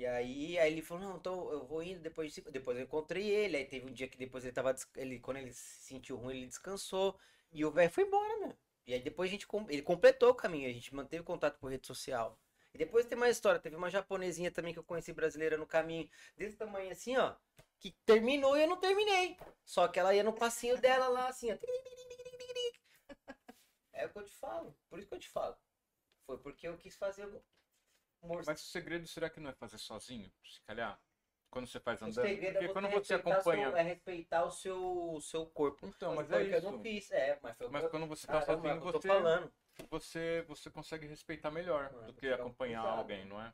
E aí, aí ele falou, não, então eu vou indo, depois, de- depois eu encontrei ele, aí teve um dia que depois ele tava, ele, quando ele se sentiu ruim, ele descansou, e o velho foi embora, meu. E aí depois a gente, ele completou o caminho, a gente manteve contato por rede social. E depois tem mais história, teve uma japonesinha também que eu conheci brasileira no caminho, desse tamanho assim, ó, que terminou e eu não terminei. Só que ela ia no passinho dela lá, assim, ó. É o que eu te falo, por isso que eu te falo. Foi porque eu quis fazer Mas o segredo será que não é fazer sozinho, se calhar? Quando você faz O andando? segredo é Porque você quando você respeitar acompanha. seu- é respeitar o seu, o seu corpo. Então, mas foi é o que eu isso. não fiz, é, mas foi o Mas eu... quando você tá Caramba, é sozinho, o você, falando. você, você consegue respeitar melhor é do que é acompanhar pesado. alguém, não é?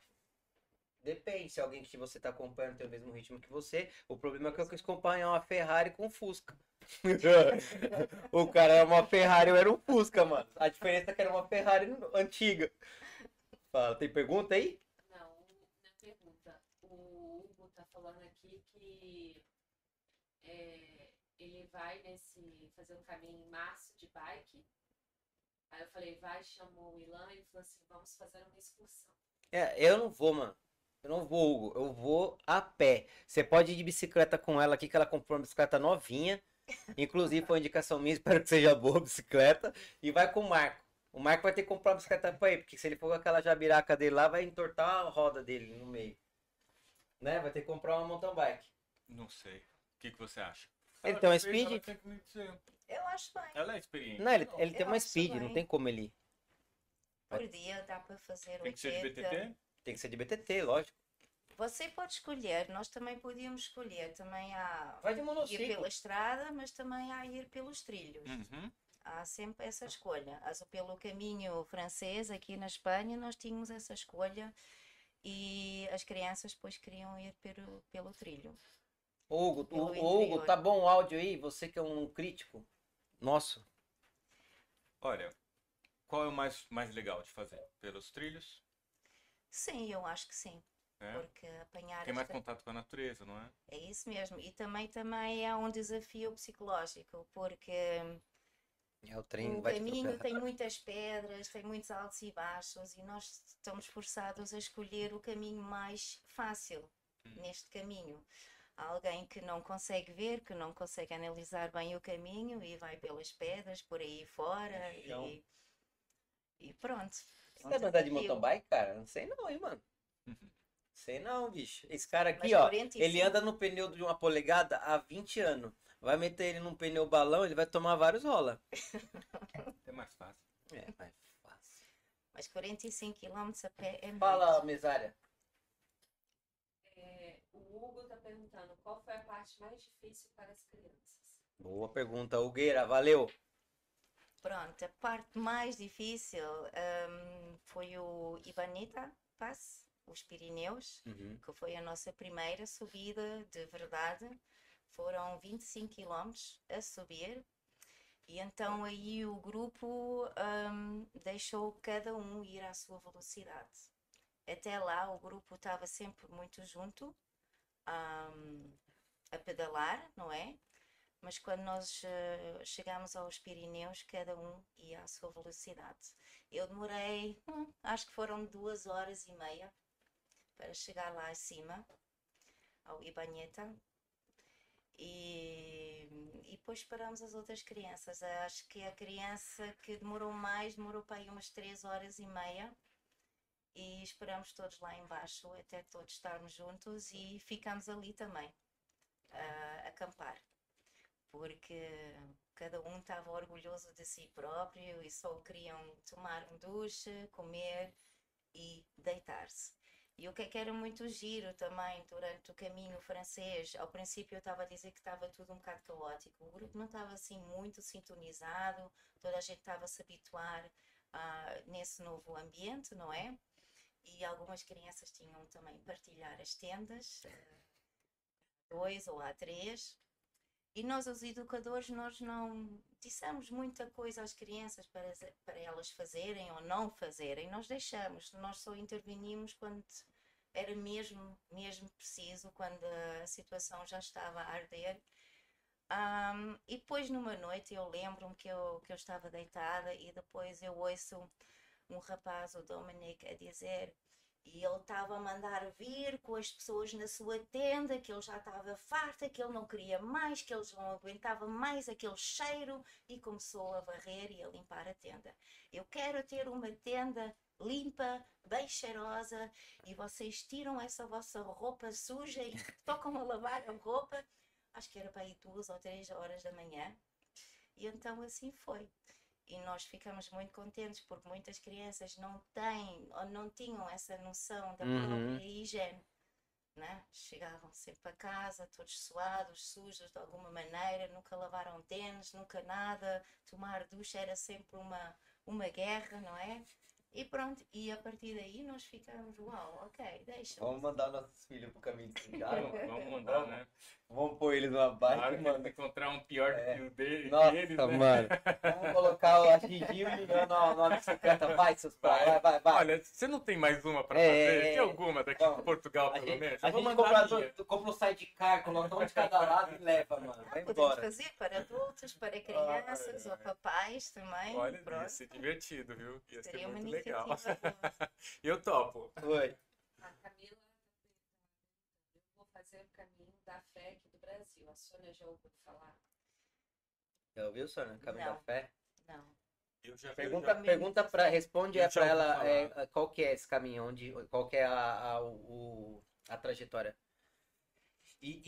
Depende, se alguém que você tá acompanhando tem o mesmo ritmo que você. O problema é que eu quis acompanhar uma Ferrari com um Fusca. o cara era uma Ferrari, eu era um Fusca, mano. A diferença é que era uma Ferrari antiga. Fala, tem pergunta aí? Não, na pergunta. O Hugo tá falando aqui que é, ele vai nesse fazer um caminho em março de bike. Aí eu falei, vai, chamou o Ilan e falou assim, vamos fazer uma excursão. É, eu não vou, mano. Eu não vou, Hugo. Eu vou a pé. Você pode ir de bicicleta com ela aqui, que ela comprou uma bicicleta novinha. Inclusive, foi uma indicação minha, espero que seja boa a bicicleta. E vai com o Marco. O Marco vai ter que comprar uma bicicleta pra ele, porque se ele for com aquela jabiraca dele lá, vai entortar a roda dele no meio. Né? Vai ter que comprar uma mountain bike. Não sei. O que, que você acha? Ele Ela tem uma fez, Speed? Eu acho bem. Ela é experiente. Não, ele, ele tem uma acho speed, não bem. tem como ele. Por dia dá para fazer Tem que ser de 80. BTT? Tem que ser de BTT, lógico. Você pode escolher, nós também podíamos escolher. Também há Vai de ir monociclo. pela estrada, mas também há ir pelos trilhos. Uhum. Há sempre essa escolha. As- Pelo caminho francês, aqui na Espanha, nós tínhamos essa escolha e as crianças depois queriam ir pelo, pelo trilho. Hugo, Pelo o- Hugo, tá bom o áudio aí? Você que é um crítico. Nosso. Olha, qual é o mais, mais legal de fazer? Pelos trilhos? Sim, eu acho que sim. É? Porque apanhar Tem mais esta- contato com a natureza, não é? É isso mesmo. E também, também é um desafio psicológico, porque É o treino, o caminho tem muitas pedras, tem muitos altos e baixos, e nós estamos forçados a escolher o caminho mais fácil Hum. neste caminho. Há alguém que não consegue ver, que não consegue analisar bem o caminho e vai pelas pedras por aí fora e, e pronto. Você sabe andar de desafio. mountain bike, cara? Não sei não, hein, mano. Sei não, bicho. Esse cara aqui, Mas ó, 45. ele anda no pneu de uma polegada há 20 anos. Vai meter ele num pneu balão, ele vai tomar vários rola. É mais fácil. É, mais fácil. Mas 45 km a pé é muito. Fala, mesária. É, o Hugo está perguntando qual foi a parte mais difícil para as crianças. Boa pergunta, Hugueira, valeu. Pronto, a parte mais difícil hum, foi o Ibanita Pass, os Pirineus, Uhum. que foi a nossa primeira subida de verdade. Foram 25 km a subir. E então aí o grupo hum, deixou cada um ir à sua velocidade. Até lá o grupo estava sempre muito junto, hum, a pedalar, não é? Mas quando nós eh, chegamos aos Pirineus, cada um ia à sua velocidade. Eu demorei, hum, acho que foram duas horas e meia para chegar lá acima, ao Ibanheta. E, e depois paramos as outras crianças. Acho que a criança que demorou mais, demorou para aí umas três horas e meia. E esperamos todos lá embaixo até todos estarmos juntos e ficamos ali também a acampar. Porque cada um estava orgulhoso de si próprio e só queriam tomar um duche, comer e deitar-se. E o que é que era muito giro também durante o caminho francês, ao princípio eu estava a dizer que estava tudo um bocado caótico, o grupo não estava assim muito sintonizado, toda a gente estava a se habituar ah, nesse novo ambiente, não é? E algumas crianças tinham também partilhar as tendas, ah, dois ou a três. E nós, os educadores, nós não dissemos muita coisa às crianças para, para elas fazerem ou não fazerem. Nós deixamos, nós só intervenimos quando era mesmo, mesmo preciso, quando a situação já estava a arder. Um, e depois, numa noite, eu lembro-me que eu, que eu estava deitada e depois eu ouço um rapaz, o Dominic, a dizer e ele estava a mandar vir com as pessoas na sua tenda, que ele já estava farta, que ele não queria mais, que eles não aguentavam mais aquele cheiro e começou a varrer e a limpar a tenda. Eu quero ter uma tenda limpa, bem cheirosa e vocês tiram essa vossa roupa suja e tocam a lavar a roupa. Acho que era para ir duas ou três horas da manhã. E então assim foi e nós ficamos muito contentes porque muitas crianças não têm ou não tinham essa noção da Uhum. própria higiene. Né? Chegavam sempre para casa, todos suados, sujos de alguma maneira, nunca lavaram tênis, nunca nada. Tomar ducha era sempre uma, uma guerra, não é? E pronto, e a partir daí nós ficamos, uau, ok, deixa. Vamos mandar nossos filhos pro caminho de Santiago. Vamos, vamos mandar, né? Vamos pôr eles numa bike, Claro mano. encontrar um pior do É. que o dele, Nossa, deles, né? mano. Vamos colocar o Gigi e o Juliano na, bicicleta. Vai, seus pais. Vai, vai, vai. Olha, você não tem mais uma pra É, fazer? é, Tem é. alguma daqui Vamos. de Portugal, pelo gente, menos? a gente compra, do- compra um sidecar, coloca um de cada lado e leva, mano. Vai embora. fazer para adultos, para crianças ai, ou ai. papais também. Olha, pronto. ia ser divertido, viu? Ia ser Seria uma muito legal. Boa. Eu topo. Oi. A Camila eu vou fazer o caminho da fé aqui do Brasil. A Sônia já ouviu falar? Já ouviu, Sônia? Caminho Não. da fé? Não. Eu já Pergunta, eu já- pergunta pra, responde é ouvi ela é, qual que é esse caminho, onde, qual que é a, a, o, a trajetória. E,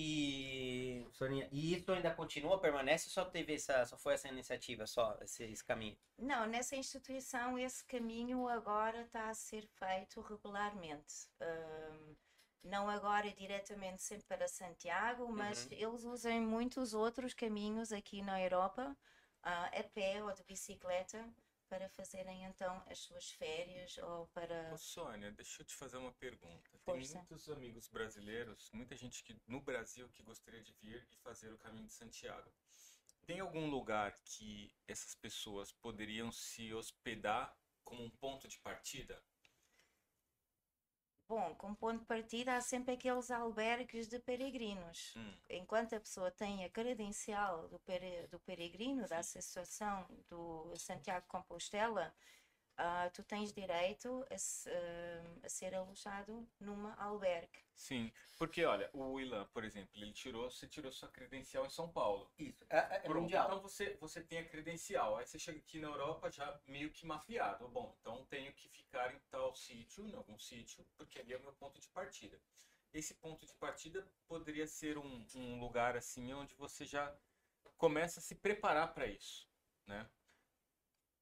e, Soninha, e isso ainda continua, permanece ou só teve essa, só foi essa iniciativa, só esse, esse caminho? Não, nessa instituição esse caminho agora está a ser feito regularmente. Ahm, não agora diretamente sempre para Santiago, mas Uhum. eles usam muitos outros caminhos aqui na Europa, ah, a pé ou de bicicleta, para fazerem então as suas férias ou para. Ô, Sônia, deixa eu te fazer uma pergunta. Tem Força. muitos amigos brasileiros, muita gente que, no Brasil que gostaria de vir e fazer o caminho de Santiago. Tem algum lugar que essas pessoas poderiam se hospedar como um ponto de partida? Bom, como ponto de partida há sempre aqueles albergues de peregrinos. Hum, enquanto a pessoa tem a credencial do, pere, do peregrino, da Associação do Santiago de Compostela, ah, tu tens direito a, se- ah, a ser alojado numa albergue. sim, porque olha, o Ilan, por exemplo, ele tirou, você tirou sua credencial em São Paulo. Isso, é, é Pronto, mundial. Então você, você tem a credencial. Aí você chega aqui na Europa já meio que mafiado. Bom, então tenho que ficar em tal sítio, em algum sítio, porque ali é o meu ponto de partida. Esse ponto de partida poderia ser um, um lugar assim onde você já começa a se preparar para isso, né?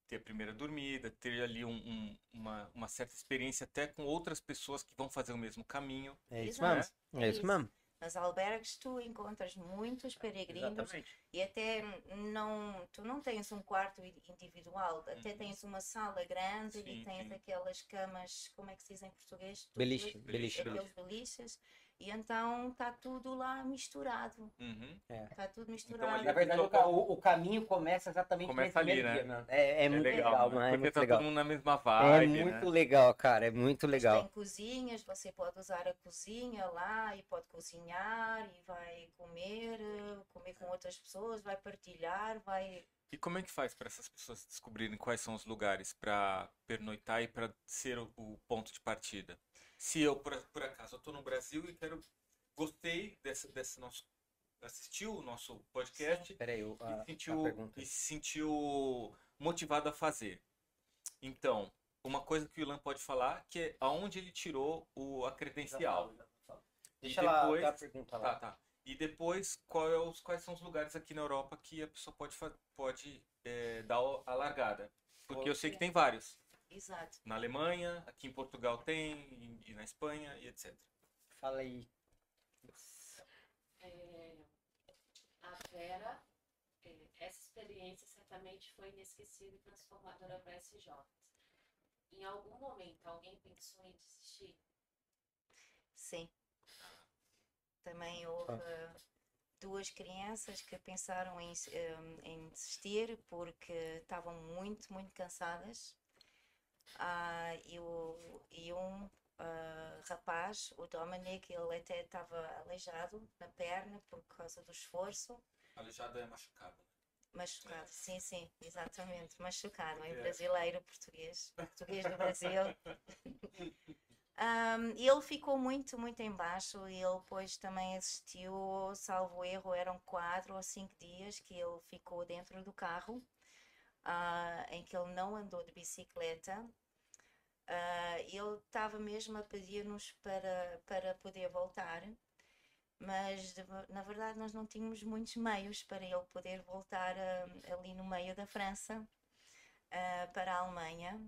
Ter a primeira dormida, ter ali um- um- uma, uma certa experiência até com outras pessoas que vão fazer o mesmo caminho. É isso Exato. mesmo. É isso mesmo. Nos albergues tu encontras muitos peregrinos Exatamente. e até não, tu não tens um quarto individual, até Uhum. tens uma sala grande Sim, e tens sim. aquelas camas, como é que se diz em português? Beliche, beliche, Beliche. Aqueles beliches. E então está tudo lá misturado. Uhum. Está tudo ali- misturado. Na verdade, o, o- o caminho começa exatamente Começa nesse ali, né? dia, mano. É, é muito legal, mano. É Porque muito tá legal. todo mundo na mesma É vibe, muito né? legal, cara. É muito legal. Tem cozinhas, você pode usar a cozinha lá e pode cozinhar e vai comer, comer com outras pessoas, vai partilhar, vai. E como é que faz para essas pessoas descobrirem quais são os lugares para pernoitar e para ser o, o ponto de partida? Se eu, por, por acaso, eu tô no Brasil e quero gostei desse, desse nosso assistiu o nosso podcast Peraí, o- e a, sentiu a pergunta. e se sentiu motivado a fazer. Então, uma coisa que o Ilan pode falar que é aonde ele tirou o a credencial. Deixa E lá depois- a pergunta lá. Tá, tá. E depois, qual é os, quais são os lugares aqui na Europa que a pessoa pode, pode é, dar a largada? Porque eu sei que tem vários. Exato. Na Alemanha, aqui em Portugal tem, e, na Espanha e etc. Fala aí. É, a Vera, é, essa experiência certamente foi inesquecível e transformadora para SJ. Em algum momento, alguém pensou em desistir? Sim. Também houve eh, duas crianças que pensaram em- em desistir porque estavam muito, muito cansadas. Ah, e, o, e um ah, rapaz, o Dominic, ele até estava aleijado na perna por causa do esforço. Aleijado é machucado. Machucado, sim, sim, exatamente, machucado, em É. brasileiro, português, português do Brasil. E ele ficou muito, muito em baixo e ele depois também assistiu, salvo erro, eram quatro ou cinco dias que ele ficou dentro do carro, ah, em que ele não andou de bicicleta. Ah, ele estava mesmo a pedir-nos para, para poder voltar, mas na verdade nós não tínhamos muitos meios para ele poder voltar ah, ali no meio da França, para a Alemanha.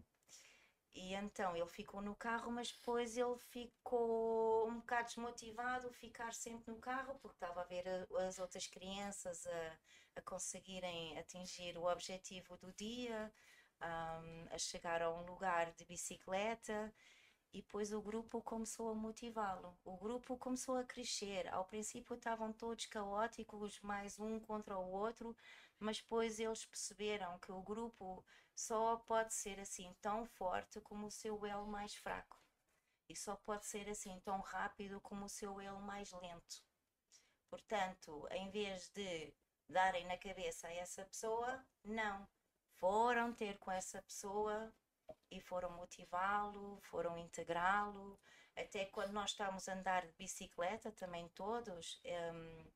E então ele ficou no carro, mas depois ele ficou um bocado desmotivado, ficar sempre no carro, porque estava a ver a- as outras crianças a, a conseguirem atingir o objetivo do dia, ahm, a chegar a um lugar de bicicleta. E depois o grupo começou a motivá-lo. O grupo começou a crescer. Ao princípio estavam todos caóticos, mais um contra o outro, mas depois eles perceberam que o grupo só pode ser assim tão forte como o seu elo mais fraco. E só pode ser assim tão rápido como o seu elo mais lento. Portanto, em vez de darem na cabeça a essa pessoa, não. Foram ter com essa pessoa e foram motivá-lo, foram integrá-lo. Até quando nós estávamos a andar de bicicleta, também todos, hum,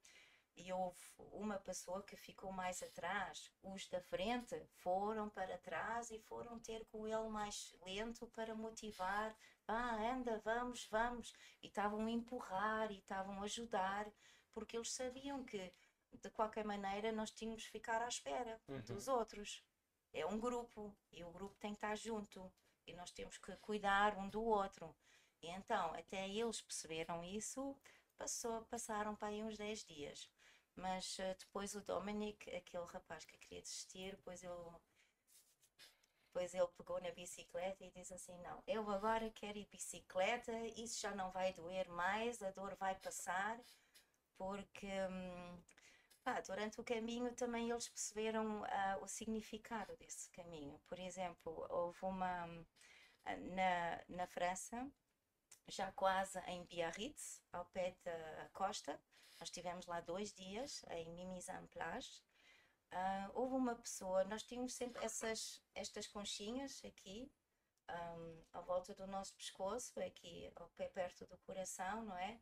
e houve uma pessoa que ficou mais atrás. Os da frente foram para trás e foram ter com ele mais lento para motivar. Ah, anda, vamos, vamos. E estavam a empurrar e estavam a ajudar, porque eles sabiam que, de qualquer maneira, nós tínhamos de ficar à espera Uhum. dos outros. É um grupo e o grupo tem que estar junto e nós temos que cuidar um do outro. E então, até eles perceberam isso, passou, passaram para aí uns 10 dias. Mas eh, depois o Dominic, aquele rapaz que queria desistir, depois ele, depois ele pegou na bicicleta e disse assim: Não, eu agora quero ir bicicleta, isso já não vai doer mais, a dor vai passar, porque hum, pá, durante o caminho também eles perceberam ah, o significado desse caminho. Por exemplo, houve uma ah, na, na França, já quase em Biarritz, ao pé da costa. Nós estivemos lá dois dias, em Mimizan-Plage. Ah, houve uma pessoa, nós tínhamos sempre essas, estas conchinhas aqui, ahm, à volta do nosso pescoço, aqui ao pé perto do coração, não é?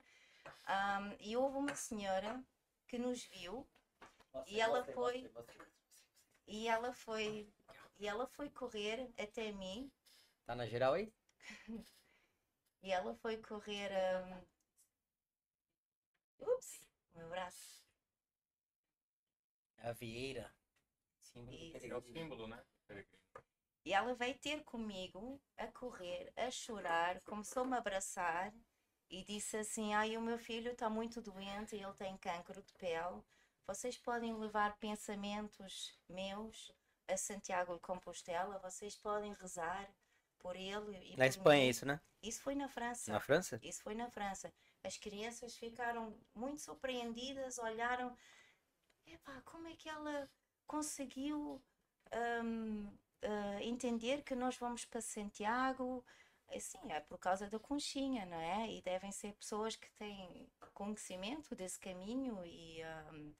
Ahm, e houve uma senhora que nos viu E ela foi- e ela foi e ela foi correr até mim Tá na geral aí? e ela foi correr ahm, ups, o meu braço A Vieira. Isso. É o símbolo, né? E ela veio ter comigo a correr, a chorar, começou-me a abraçar e disse assim: Ai, o meu filho está muito doente, ele tem cancro de pele. Vocês podem levar pensamentos meus a Santiago de Compostela, vocês podem rezar por ele. E Na Espanha, mim." isso, né? Isso foi na França. Na França? Isso foi na França. As crianças ficaram muito surpreendidas, olharam, epá, como é que ela conseguiu hum, ah, entender que nós vamos para Santiago? Assim, é por causa da conchinha, não é? E devem ser pessoas que têm conhecimento desse caminho e hum,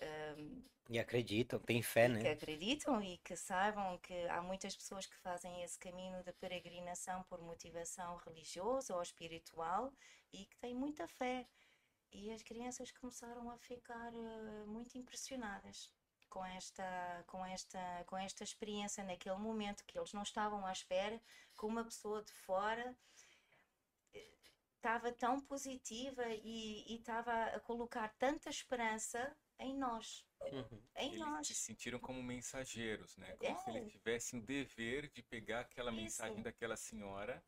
hum, E acreditam, tem fé, que né? acreditam e que saibam que há muitas pessoas que fazem esse caminho de peregrinação por motivação religiosa ou espiritual e que têm muita fé. E as crianças começaram a ficar eh, muito impressionadas com esta, com esta, com esta experiência naquele momento que eles não estavam à espera que uma pessoa de fora eh, estava tão positiva e estava a colocar tanta esperança em nós, Uhum. em Eles nós. se sentiram como mensageiros, né? Como se É. eles tivessem o dever de pegar aquela mensagem Isso. daquela senhora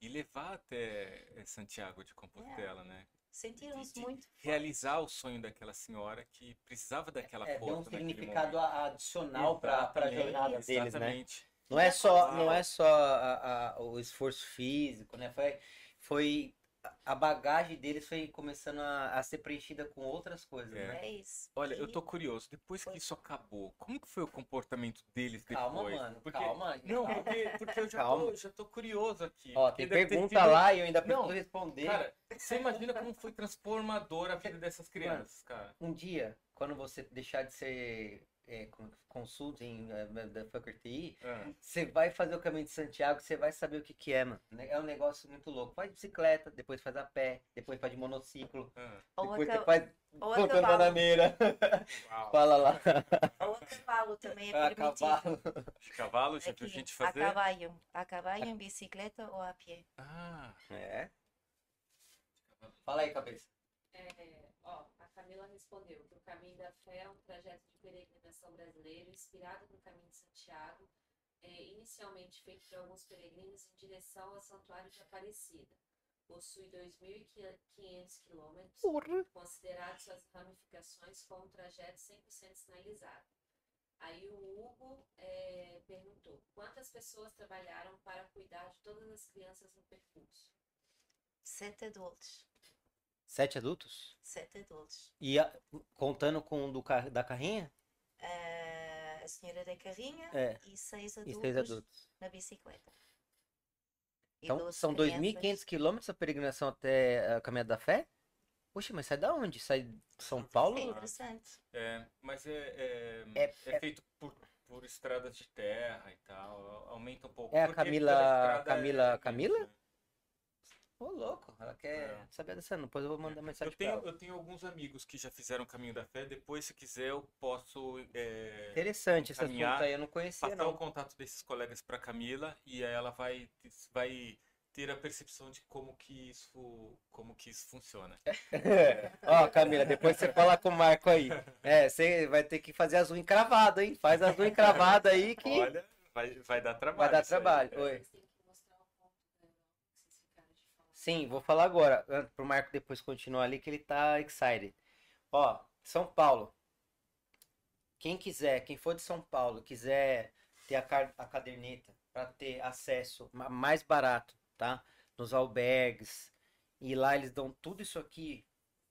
e levar até eh, Santiago de Compostela, né? Sentiram-se muito Realizar o sonho daquela senhora que precisava daquela É, tem um força naquele significado adicional para a jornada deles, né? Exatamente. Não é só, não é só a- a- o esforço físico, né? Foi, foi a bagagem deles foi começando a, a ser preenchida com outras coisas, É. né? É isso. Olha, eu E tô curioso, depois que isso acabou, como que foi o comportamento deles depois? Calma, mano, Porque- calma. Não, porque, porque eu já Calma. tô, já tô curioso aqui. Ó, tem pergunta lá e eu ainda Não, preciso responder. Cara, você imagina como foi transformadora a vida dessas crianças, cara. um dia, quando você deixar de ser é, consulting é, da faculty, Ah, você vai fazer o caminho de Santiago, você vai saber o que que é, mano. É um negócio muito louco. Faz de bicicleta, depois faz a pé, depois faz de monociclo, ah, Ou, depois a, você faz a botando cavalo. bananeira. uau. Fala lá. Ou a cavalo também é A permitido. cavalo. De cavalo, já Aqui, gente a fazer? caballo. A caballo, em bicicleta ou a pé. Ah, É. Fala aí, cabeça. É, ó, a Camila respondeu que o Caminho da Fé é um trajeto de peregrinação brasileiro inspirado no Caminho de Santiago, é, inicialmente feito por alguns peregrinos em direção ao Santuário de Aparecida. Possui 2.500 quilômetros, considerado suas ramificações como um trajeto 100% sinalizado. Aí o Hugo é, perguntou, quantas pessoas trabalharam para cuidar de todas as crianças no percurso? Sete adultos. Sete adultos? Sete adultos. E a- contando com o do, da carrinha? Ah, a senhora da carrinha É. e seis E adultos, seis adultos. na bicicleta. E Então, são crianças. 2.500 quilômetros a peregrinação até a Caminhada da Fé? Poxa, mas sai da onde? Sai de São Paulo? É interessante. é, mas é, é, É- é feito por, por estradas de terra e tal, aumenta um pouco. É a Camila- Camila- é- Camila? Ô, louco, ela quer É. saber dessa. Depois eu vou mandar mensagem Eu pra tenho, ela. eu tenho alguns amigos que já fizeram o Caminho da Fé. Depois, se quiser, eu posso é, Interessante, essas Caminhar, perguntas aí eu não conhecia, passar o não. contato desses colegas para Camila e aí ela vai, vai ter a percepção de como que isso, como que isso funciona. Ó, Camila, depois você fala com o Marco aí. É, você vai ter que fazer as unhas encravadas, hein? Faz as unhas encravadas aí que Olha, vai, vai dar trabalho. vai dar aí. trabalho. É. Oi. Vocês têm que mostrar o ponto da Europa que vocês ficaram de falar. Sim, vou falar agora, pro Marco depois continuar ali, que ele tá excited. Ó, São Paulo. Quem quiser, quem for de São Paulo, quiser ter a, a caderneta para ter acesso ma- mais barato, tá? Nos albergues. E lá eles dão tudo isso aqui.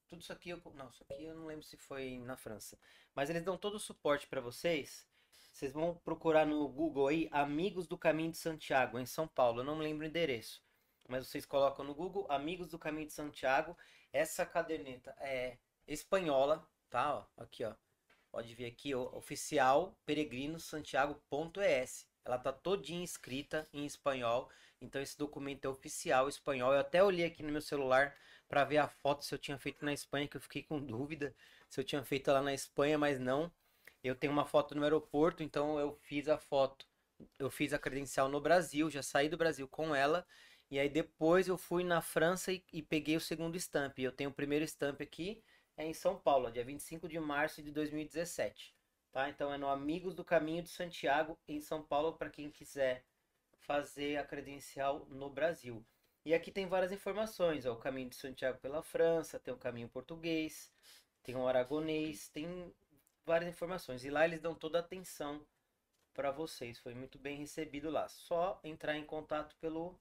Tudo isso aqui, eu, não, isso aqui eu não lembro se foi na França. Mas eles dão todo o suporte para vocês. Vocês vão procurar no Google aí, Amigos do Caminho de Santiago, em São Paulo. Eu não lembro o endereço mas vocês colocam no Google Amigos do Caminho de Santiago. Essa caderneta é espanhola, tá? Ó, aqui, ó. Pode ver aqui, ó, oficial peregrino Santiago.es. Ela tá todinha escrita em espanhol, então esse documento é oficial espanhol. Eu até olhei aqui no meu celular para ver a foto se eu tinha feito na Espanha, que eu fiquei com dúvida se eu tinha feito lá na Espanha, mas não. Eu tenho uma foto no aeroporto, então eu fiz a foto. Eu fiz a credencial no Brasil, já saí do Brasil com ela. E aí depois eu fui na França e, e peguei o segundo stamp. Eu tenho o primeiro stamp aqui, é em São Paulo, dia 25 de março de 2017. tá? Então é no Amigos do Caminho de Santiago, em São Paulo, para quem quiser fazer a credencial no Brasil. E aqui tem várias informações, ó, o Caminho de Santiago pela França, tem o Caminho Português, tem o Aragonês, tem várias informações. E lá eles dão toda a atenção para vocês. Foi muito bem recebido lá. Só entrar em contato pelo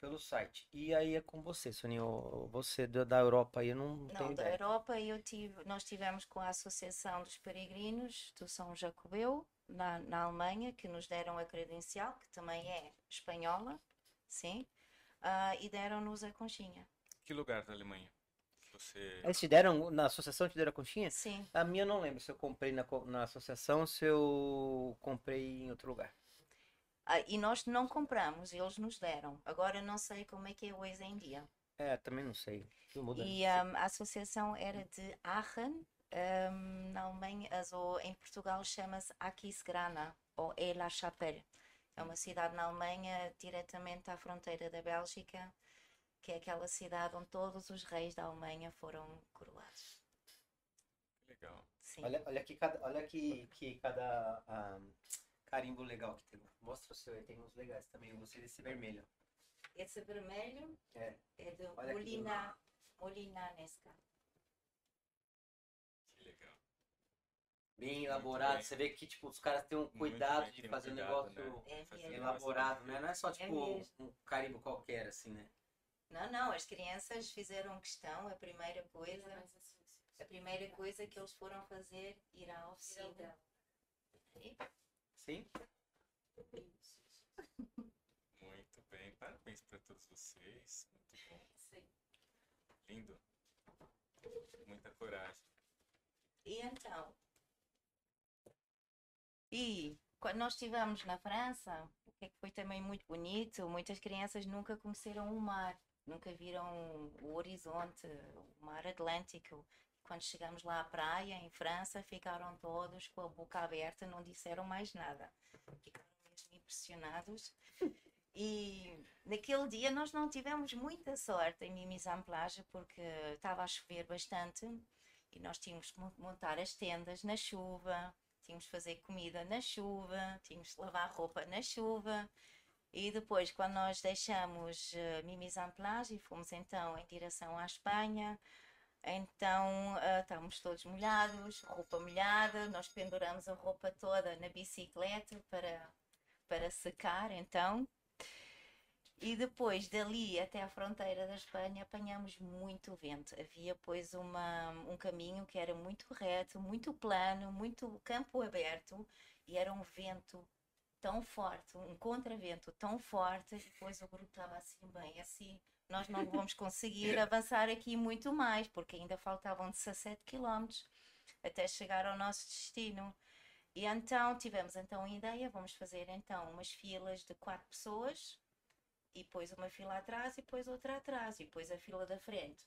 pelo site. E aí é com você, Soninho. Você da Europa aí, eu não, Não, tenho da ideia. Europa eu tive, nós tivemos com a Associação dos Peregrinos do São Jacobeu, na, na Alemanha, que nos deram a credencial, que também é espanhola, sim, ah, e deram-nos a conchinha. Que lugar da Alemanha? Você. Eles te deram, na associação te deram a conchinha? Sim, A minha eu não lembro se eu comprei na, na associação ou se eu comprei em outro lugar. Ah, e nós não compramos, eles nos deram. Agora não sei como é que é hoje em dia. É, também não sei. Muda. E ahm, a associação era de Aachen, ahm, na Alemanha, ou em Portugal chama-se Aquisgrana, ou é La Chapelle. É uma cidade na Alemanha, diretamente à fronteira da Bélgica, que é aquela cidade onde todos os reis da Alemanha foram coroados. Legal. Sim. Olha, olha aqui cada, olha aqui, que cada ah, carimbo legal que tem. Mostra o seu, tem uns legais também. Eu gostei desse vermelho. Esse vermelho É. é de Olha aqui. Molina, Molina Nesca. Que legal. Bem elaborado. bem. Você vê que tipo, os caras têm um cuidado bem, de fazer um cuidado, negócio né? É Fazer mesmo. elaborado, né? Não é só tipo mesmo. um carimbo qualquer, assim, né? Não, não, as crianças fizeram questão, a primeira coisa, a primeira coisa que eles foram fazer, ir à oficina. dela. Sim? Muito bem. Parabéns para todos vocês. Muito bom. Sim. Lindo. Muita coragem. E então? E quando nós estivemos na França, o que é que foi também muito bonito, muitas crianças nunca conheceram o mar, nunca viram o horizonte, o mar Atlântico. Quando chegamos lá à praia, em França, ficaram todos com a boca aberta, não disseram mais nada. Ficaram mesmo impressionados. E naquele dia nós não tivemos muita sorte em Mimizan-Plage porque estava a chover bastante e nós tínhamos que mon- montar as tendas na chuva, tínhamos que fazer comida na chuva, tínhamos que lavar roupa na chuva. E depois, quando nós deixamos uh, Mimizan-Plage e fomos então em direção à Espanha, então ah, estávamos todos molhados, roupa molhada, nós penduramos a roupa toda na bicicleta para, para secar então. E depois dali até à fronteira da Espanha apanhamos muito vento. Havia pois uma, um caminho que era muito reto, muito plano, muito campo aberto e era um vento tão forte, um contravento tão forte, e depois o grupo estava assim, bem, assim, nós não vamos conseguir avançar aqui muito mais, porque ainda faltavam 17 quilómetros até chegar ao nosso destino. E então tivemos então a ideia, vamos fazer então umas filas de quatro pessoas, e depois uma fila atrás e depois outra atrás, e depois a fila da frente.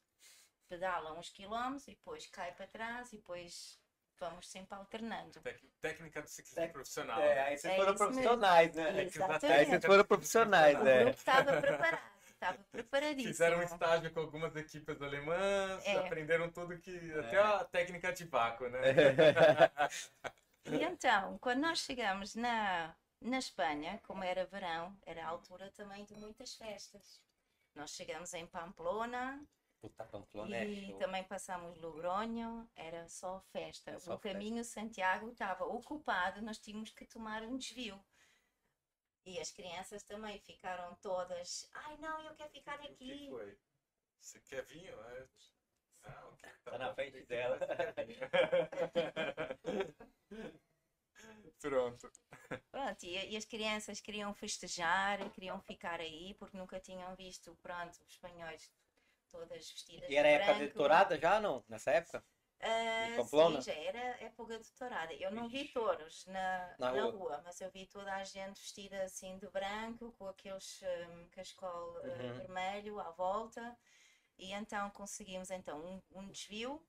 Pedala uns quilómetros e depois cai para trás e depois vamos sempre alternando. Técnica do ciclismo Tec- profissional. É, aí vocês É foram isso mesmo. profissionais, né? Aí Exatamente. vocês foram profissionais, O né? grupo estava preparado, estava preparadíssimo. Fizeram um estágio com algumas equipes alemãs, É. aprenderam tudo que. É. Até a técnica de vácuo, né? E então, quando nós chegamos na, na Espanha, como era verão, era a altura também de muitas festas. Nós chegamos em Pamplona Puta Pamplona é e também passamos Logronho, era só festa. É só o caminho Santiago estava ocupado, nós tínhamos que tomar um desvio. E as crianças também ficaram todas, ai não, eu quero ficar O que aqui. foi? Você quer vinho? É. Ah, ok, Tá na bom. frente dela. Pronto. Pronto, e, e as crianças queriam festejar, queriam ficar aí, porque nunca tinham visto, pronto, os espanhóis todas vestidas E era de época de tourada já, não? Nessa época? Ah, Pamplona? sim, já era época de tourada. Eu não vi touros na, Na na rua. rua. mas eu vi toda a gente vestida assim de branco, com aqueles um, cascol Uhum. vermelho à volta. E então conseguimos então um, um desvio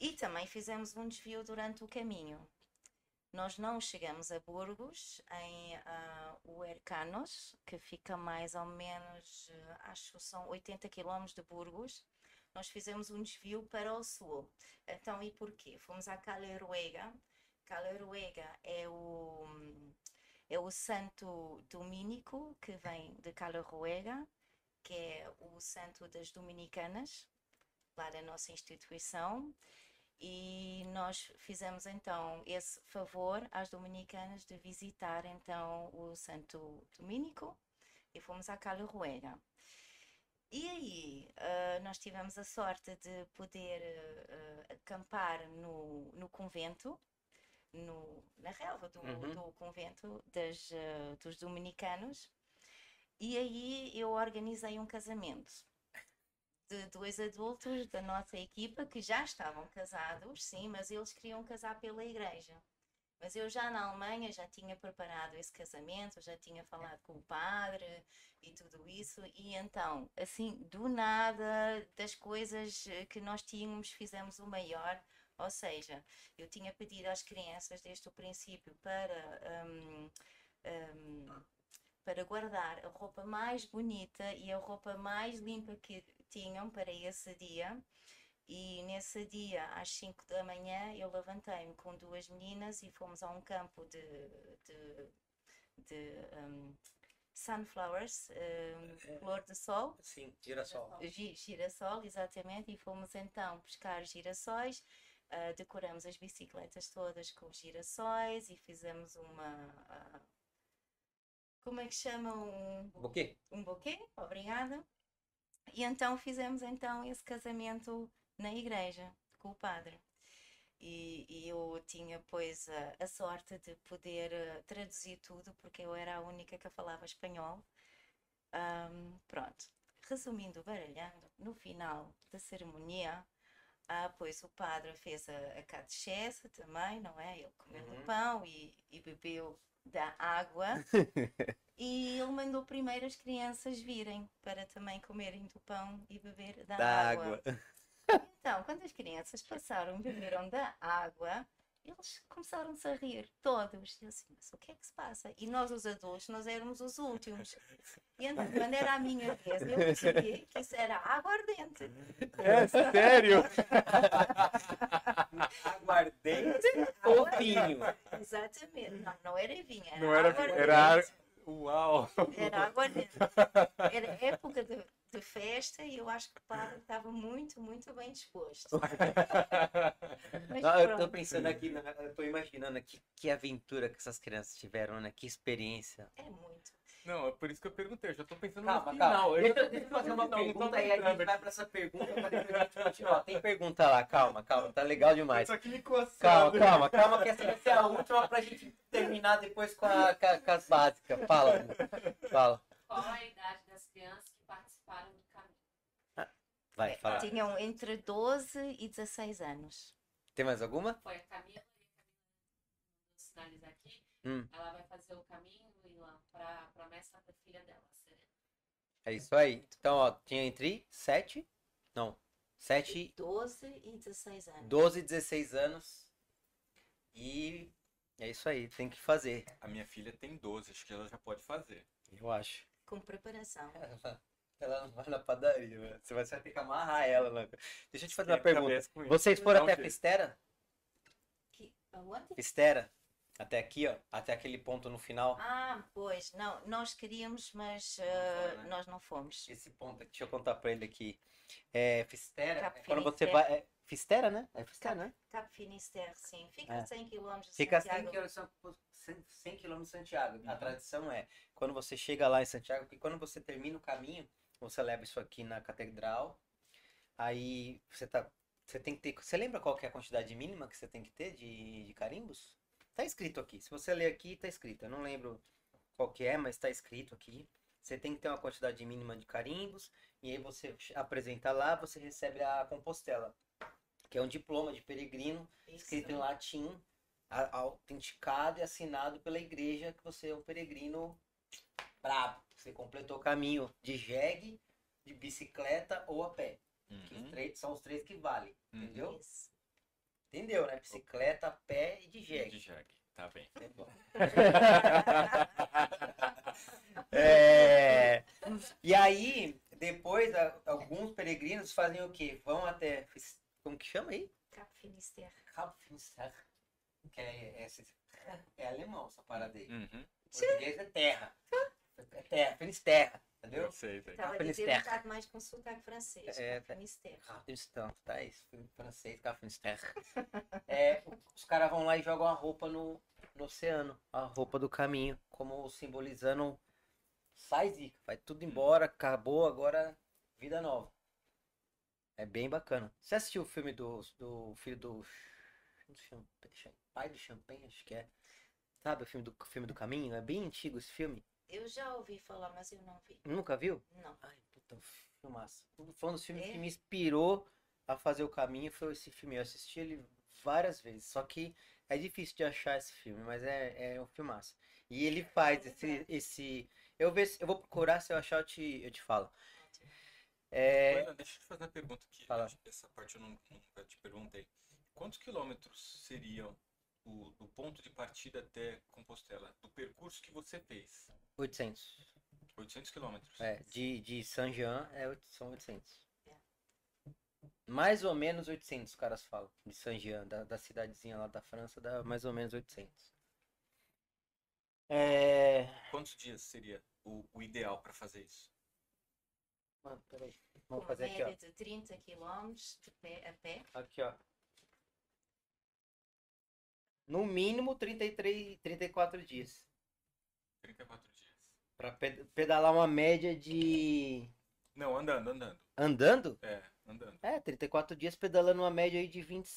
e também fizemos um desvio durante o caminho. Nós não chegamos a Burgos, em ah, Huercanos, que fica mais ou menos, ah, acho que são 80 quilómetros de Burgos. Nós fizemos um desvio para o sul. Então, e porquê? Fomos à Caleruega, Calaruega é o, é o santo domínico que vem de Calaruega, que é o santo das dominicanas, lá da nossa instituição. E nós fizemos então esse favor às dominicanas de visitar então o Santo Domínico e fomos à Calaruega. E aí, uh, nós tivemos a sorte de poder uh, acampar no, no convento, no, na relva do, uhum. do convento das, uh, dos dominicanos, e aí eu organizei um casamento de dois adultos da nossa equipa que já estavam casados, sim, mas eles queriam casar pela igreja. Mas eu já na Alemanha já tinha preparado esse casamento, já tinha falado com o padre e tudo isso, e então, assim, do nada, das coisas que nós tínhamos, fizemos o maior. Ou seja, eu tinha pedido às crianças desde o princípio para, um, um, para guardar a roupa mais bonita e a roupa mais limpa que tinham para esse dia e nesse dia, às 5 da manhã, eu levantei-me com duas meninas e fomos a um campo de, de, de um, sunflowers, um, flor de sol. Sim, girassol. Girassol, exatamente. E fomos então pescar girassóis. Uh, decoramos as bicicletas todas com girassóis e fizemos uma. Uh, como é que chama? Um buquê. Um buquê, obrigada. E então fizemos então esse casamento na igreja com o padre. E, e eu tinha, pois, a, a, sorte de poder uh, traduzir tudo, porque eu era a única que falava espanhol. Um, pronto. Resumindo, baralhando, no final da cerimônia, ah, pois o padre fez a, a catequese também, não é? Ele comeu uhum. do pão e, e bebeu da água. e ele mandou primeiro as crianças virem para também comerem do pão e beber da, da água. água. Então, quando as crianças passaram e beberam da água, eles começaram-se a rir, todos. E eu assim, mas o que é que se passa? E nós, os adultos, nós éramos os últimos. E então, quando era a minha vez, eu percebi que isso era aguardente. É sério? aguardente ou vinho? Exatamente. Não, não era vinho, era Não era, aguardente. era Uau! Era aguardente. Era época de, de, festa e eu acho que o padre estava muito, muito bem disposto. Não, eu estou pensando aqui, eu estou imaginando aqui que aventura que essas crianças tiveram, né? Que experiência. É muito. Não, é por isso que eu perguntei, eu já tô pensando calma, no final. Calma. Deixa, eu, deixa eu fazer uma pergunta e aí a gente vai pra essa pergunta pra depois a gente continuar. Tem pergunta lá, calma, calma, tá legal demais. Isso aqui me coçando. Calma, calma, calma, que essa vai ser a última pra gente terminar depois com, a, com, com as básicas. Fala, fala. Qual a idade das crianças que participaram do vai, é, fala. Tinham entre 12 e 16 anos. Tem mais alguma? Foi a Camila e a Camila, vou sinalizar aqui. Hum. Ela vai fazer o caminho para a promessa da filha dela, Serena. É isso aí. Então, ó, tinha entre 7, não, 7... 12 e 16 anos. 12 e 16 anos. E é isso aí, tem que fazer. A minha filha tem 12, acho que ela já pode fazer. Eu acho. Com preparação. Ela não vai na padaria, né? Você vai ter que amarrar ela. Né? Deixa eu te fazer uma pergunta. Vocês foram até a Fistera? Que, aonde? Fistera? Até aqui, ó, até aquele ponto no final. Ah, pois, não, nós queríamos, mas uh, né? nós não fomos. Esse ponto aqui, deixa eu contar pra ele aqui. É, Fistera, Cap quando você vai. É, Fistera, né? É Fistera, Cap, né? Cap Finisterre, sim. Fica é. 100 km de Fica Santiago. 100 km de Santiago. Uhum. A tradição é, quando você chega lá em Santiago, que quando você termina o caminho, você leva isso aqui na catedral, aí você tá. Você tem que ter. Você lembra qual que é a quantidade mínima que você tem que ter de, de carimbos? Tá escrito aqui. Se você ler aqui, tá escrito. Eu não lembro qual que é, mas tá escrito aqui. Você tem que ter uma quantidade mínima de carimbos. E aí você apresenta lá, você recebe a compostela. Que é um diploma de peregrino, Isso. escrito em latim, autenticado e assinado pela igreja que você é um peregrino brabo. Você completou o caminho de jegue, de bicicleta ou a pé. Uhum. Que são os três que valem, uhum. entendeu? Isso. Entendeu, né? Bicicleta, pé e de jegue. De jegue, tá bem. é... E aí, depois, alguns peregrinos fazem o quê? Vão até. Como que chama aí? Cap Finisterre. Cap Finisterre. Que é, é, é alemão essa parada aí. Uhum. Português é terra. É terra, feliz terra, entendeu? Eu sei, sei. Estava a Feliz dizer um terra. bocado mais com sotaque francês. É, Finisterre. Afeganistão, tá isso, francês, tá Finisterre. É, os caras vão lá e jogam a roupa no, no oceano, a roupa do caminho, como simbolizando sai zica, vai tudo embora, acabou, agora vida nova. É bem bacana. Você assistiu o filme do, do filho do, pai do Champagne, acho que é. Sabe o filme do filme do caminho? É bem antigo esse filme. Eu já ouvi falar, mas eu não vi. Nunca viu? Não. Ai, puta, filmaço. Foi um dos filmes É? que me inspirou a fazer o caminho, foi esse filme. Eu assisti ele várias vezes, só que é difícil de achar esse filme, mas é, é um filmaço. E ele faz esse, esse... Eu, ver, se- eu vou procurar, se eu achar eu te, eu te falo. É, Olha, deixa eu te fazer uma pergunta aqui. Fala. Essa parte eu não, nunca te perguntei. Quantos quilômetros seriam o, do ponto de partida até Compostela? Do percurso que você fez? 800. 800 quilômetros. É, de, de Saint-Jean é, oito- são 800. É. Mais ou menos 800, os caras falam. De Saint-Jean, da, da cidadezinha lá da França, dá mais ou menos 800. É... Quantos dias seria o, o ideal para fazer isso? Mano, peraí. Com Vamos uma fazer aqui, ó. de 30 km de pé, a pé. Aqui, ó. No mínimo 33, 34 dias. 34 dias. Pra pe- pedalar uma média de. Não, andando, andando. Andando? É, andando. É, 34 dias pedalando uma média aí de 20.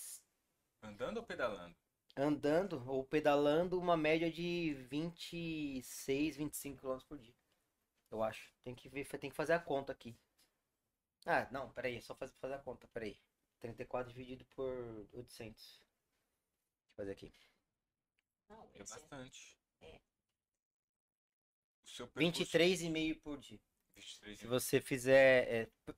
Andando ou pedalando? Andando ou pedalando uma média de 26, 25 km por dia. Eu acho. Tem que ver, tem que fazer a conta aqui. Ah, não, peraí, é só fazer, fazer a conta, peraí. 34 dividido por 800. Deixa eu fazer aqui. Não, É é- bastante. É. Seu percurso... 23,5 por dia. 23 Se você fizer.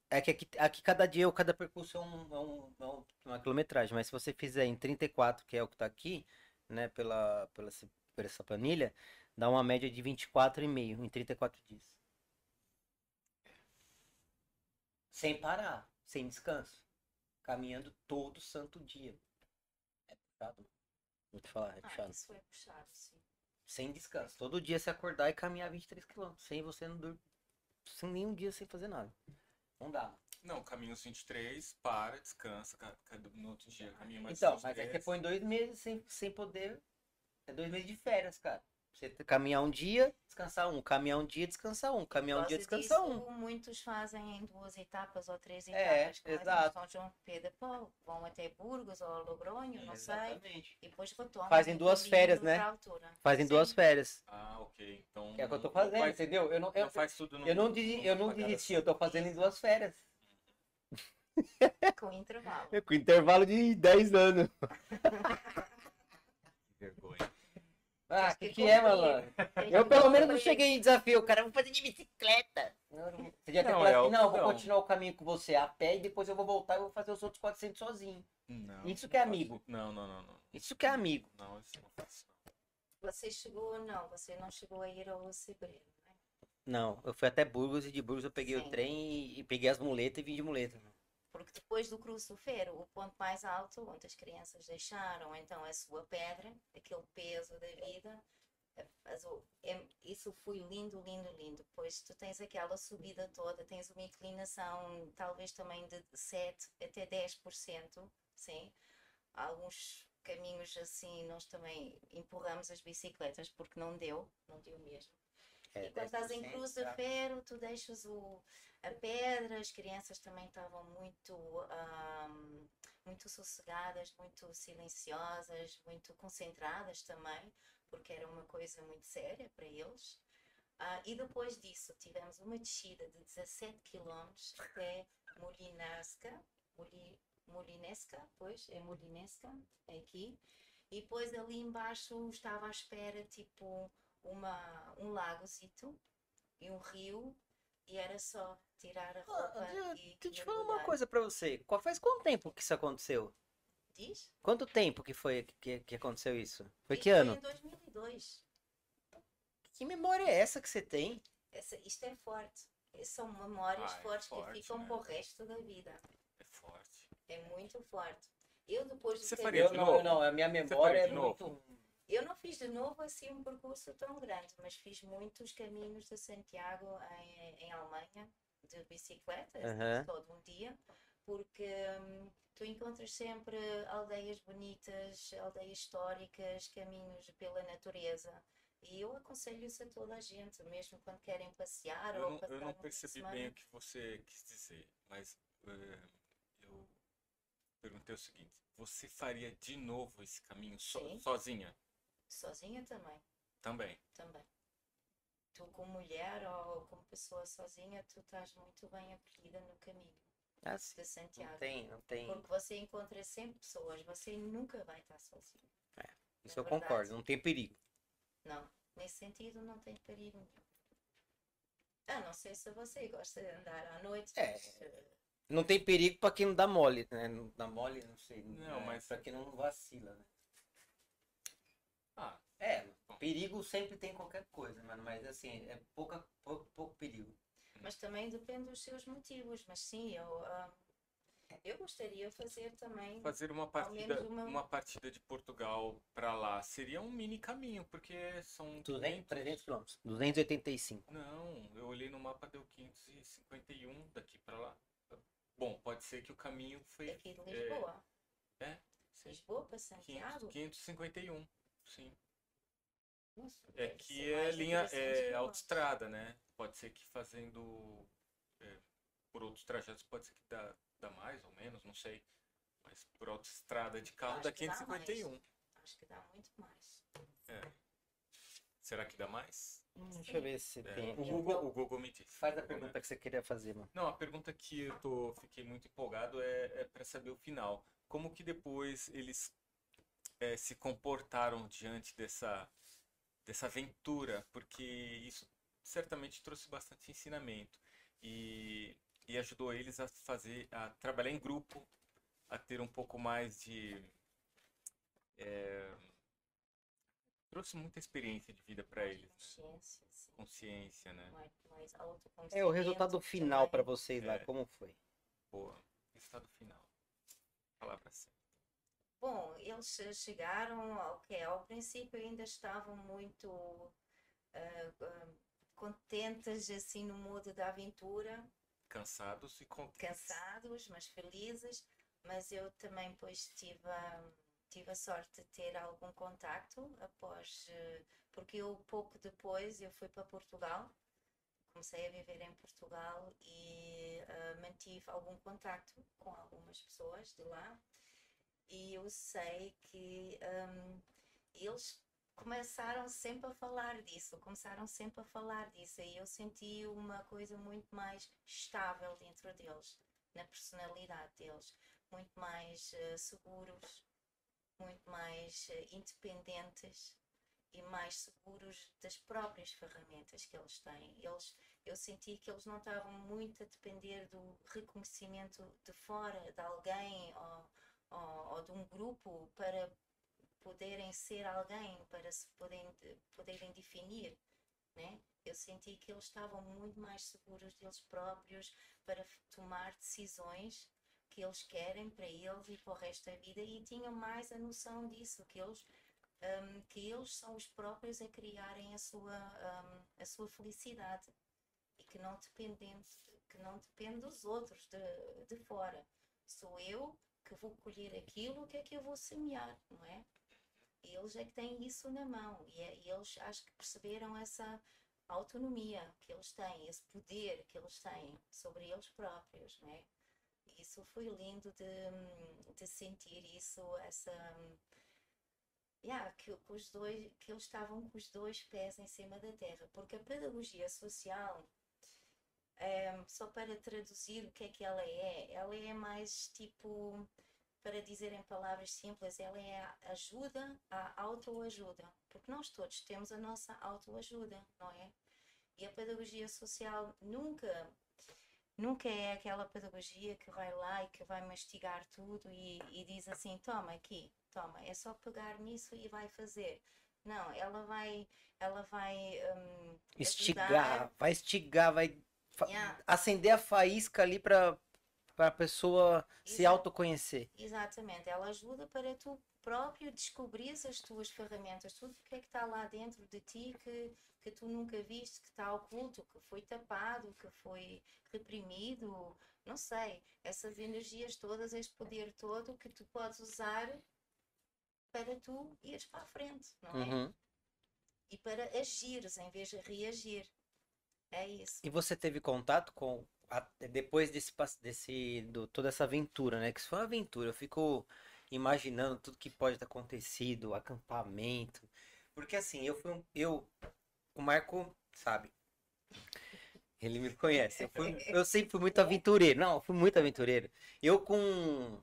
É, é que aqui, aqui cada dia, cada percurso é, um, é, um- é um- uma quilometragem, mas se você fizer em 34, que é o que tá aqui, né, pela, pela, por essa planilha, dá uma média de 24,5 em 34 dias. Sem parar, sem descanso. Caminhando todo santo dia. É puxado. Vou te falar, é Ah, puxado. isso é puxado, sim. Sem descanso. Todo dia se acordar e caminhar 23 km. Sem você não dormir. Sem nenhum dia sem fazer nada. Não dá. Não, caminho os 23, para, descansa, ca- ca- no outro dia caminha mais Então, mas aí você 10. põe dois meses sem, sem poder. É dois meses de férias, cara. Você caminhar um dia, descansar um. Caminhar um dia, descansar um. Caminhar um dia, descansar um. Muitos fazem em duas etapas ou três É, etapas. como exato. São João Pedro Paulo. Vão até Burgos ou Logronho, não sei. Exatamente. Depois retomam. Fazem duas férias, né? Fazem Sim. duas férias. Ah, ok. Então. Que é o que eu tô fazendo, faz- entendeu? Eu não, eu, Não faz tudo no- eu não, desi- eu não desisti, eu tô fazendo em duas férias. Com intervalo. Com intervalo de 10 anos. Que vergonha. Ah, Tens que que que é, malandro? Tem Eu pelo menos não cheguei em desafio, cara. Vou fazer de bicicleta. Você já ter Não, falado é assim, o- não, eu vou não. continuar o caminho com você a pé e depois eu vou voltar e vou fazer os outros 400 sozinho. Não, Isso não que é amigo. Não, não, não, não. Isso que é amigo. Não, isso eu não faço. não. Você chegou, não, você não chegou a ir ao Sebreiro, né? Não, eu fui até Burgos e de Burgos eu peguei o Sim. trem e, e peguei as muletas e vim de muleta. Porque depois do Cruz do Ferro, o ponto mais alto, onde as crianças deixaram então a sua pedra, aquele peso da vida, o- é- isso foi lindo, lindo, lindo. Pois tu tens aquela subida toda, tens uma inclinação talvez também de 7 até 10%, sim. Alguns caminhos assim, nós também empurramos as bicicletas porque não deu, não deu mesmo. É, E quando estás em 10%, Cruz de? Ferro, tu deixas o, a pedra, as crianças também estavam muito, ahm, muito sossegadas, muito silenciosas, muito concentradas também, porque era uma coisa muito séria para eles. Ah, e depois disso, tivemos uma descida de 17 km até Molinasca, Moli, Molinesca, pois, é Molinesca, é aqui. E depois ali embaixo estava à espera, tipo, uma, um lagozito e um rio e era só tirar a roupa Ah, e Deixa eu te falar uma coisa pra você. Qual faz quanto tempo que isso aconteceu? Diz? Quanto tempo que foi que, que aconteceu isso? Foi Isto que ano? em 2002. Que memória é essa que você tem? Essa, isto é forte. São memórias Ah, é fortes forte, que ficam né? para o resto da vida. É forte. É muito forte. Eu depois de Você ter- faria Eu de não, novo? eu não, a minha memória é muito. Eu não fiz de novo assim um percurso tão grande, mas fiz muitos caminhos de Santiago em, em Alemanha, de bicicleta, Aham. todo um dia, porque hum, tu encontras sempre aldeias bonitas, aldeias históricas, caminhos pela natureza. E eu aconselho isso a toda a gente, mesmo quando querem passear Eu ou não, eu não percebi bem o que você quis dizer, mas eh, eu perguntei o seguinte: você faria de novo esse caminho so- sozinha? Sozinha também. Também. também. Tu como mulher ou como pessoa sozinha, tu estás muito bem acolhida no caminho Ah, sim. de Santiago. Não tem, não tem. Porque você encontra sempre pessoas, você nunca vai estar sozinho. Isso é eu verdade. concordo, não tem perigo. Não, nesse sentido não tem perigo nenhum. Ah, não sei se você gosta de andar à noite. É. mas, eh, Não tem perigo pra quem não dá mole, né? Não dá mole, não sei. Não, né? mas- Pra quem não vacila, né? Ah, É, perigo sempre tem qualquer coisa, mano. Mas assim, é pouca, pouco, pouco perigo. mas também depende dos seus motivos. Mas sim, eu, ah, eu gostaria de fazer também. fazer uma partida, uma- uma partida de Portugal pra lá seria um mini caminho, porque são 200, 500 300 quilômetros. 285. Não, eu olhei no mapa, deu 551 daqui pra lá. Bom, pode ser que o caminho foi. Daqui de Lisboa. É, sim. Lisboa para 500, Santiago. 551, sim. Nossa, É que é linha, 300 é autoestrada, né? Pode ser que fazendo é, por outros trajetos pode ser que dá, dá mais ou menos, não sei. Mas por autoestrada de carro dá que dá 551. Acho que dá muito mais. Será que dá mais? Deixa eu ver se É, tem. o, Google, o Google me disse. Faz a pergunta né? que você queria fazer, mano. Não, a pergunta que eu tô, fiquei muito empolgado é, é para saber o final. Como que depois eles é, se comportaram diante dessa, dessa aventura? Porque isso certamente trouxe bastante ensinamento e, e ajudou eles a fazer, a trabalhar em grupo, a ter um pouco mais de é, trouxe muita experiência de vida para eles, né? Consciência, sim. Consciência, né? Mais, mais É, o resultado final pra vocês lá, É. como foi? Boa. Resultado final. Palavra certa. Bom, eles eh, chegaram, ok, ao princípio ainda estavam muito ah, contentes, assim, no modo da aventura, Cansados e contentes. cansados, mas felizes, mas eu também depois tive a, tive a sorte de ter algum contacto após, eh, porque eu pouco depois eu fui para Portugal, comecei a viver em Portugal e ah, mantive algum contacto com algumas pessoas de lá e eu sei que hum, eles começaram sempre a falar disso, começaram sempre a falar disso e eu senti uma coisa muito mais estável dentro deles, na personalidade deles, muito mais eh, seguros, muito mais eh, independentes e mais seguros das próprias ferramentas que eles têm. Eles, eu senti que eles não estavam muito a depender do reconhecimento de fora, de alguém ou, ou, ou de um grupo para poderem ser alguém, para se poderem, poderem definir. Né? Eu senti que eles estavam muito mais seguros deles próprios para tomar decisões que eles querem para eles e para o resto da vida e tinham mais a noção disso, que eles, hum, que eles são os próprios a criarem a sua, hum, a sua felicidade e que não dependem, que não depende dos outros de, de fora. Sou eu que vou colher aquilo que é que eu vou semear, não é? Eles é que têm isso na mão e, é- e eles acho que perceberam essa autonomia que eles têm, esse poder que eles têm sobre eles próprios, não é? Isso foi lindo de, de sentir isso, essa yeah, que, que os dois, que eles estavam com os dois pés em cima da terra, porque a pedagogia social Ehm, só para traduzir o que é que ela é, ela é mais tipo, para dizer em palavras simples, ela é a ajuda à autoajuda, porque nós todos temos a nossa autoajuda, não é? E a pedagogia social nunca, nunca é aquela pedagogia que vai lá e que vai mastigar tudo e, e diz assim, toma aqui, toma, é só pegar nisso e vai fazer. Não, ela vai, ela vai hum, Estigar, ajudar. vai estigar, vai Yeah. acender a faísca ali pra a pessoa se autoconhecer. Exatamente, ela ajuda para tu próprio descobrires as tuas ferramentas, tudo o que é que está lá dentro de ti que, que tu nunca viste, que está oculto, que foi tapado, que foi reprimido, não sei, essas energias todas, este poder todo que tu podes usar para tu ires para a frente, não é? Uhum. E para agires em vez de reagir. É isso. E você teve contato com a- depois desse desse do, toda essa aventura, né? Que isso foi uma aventura. Eu fico imaginando tudo que pode ter acontecido, acampamento. Porque assim, eu fui um, eu o Marco sabe. Ele me conhece. Eu, fui- eu sempre fui muito aventureiro. Não, fui muito aventureiro. Eu com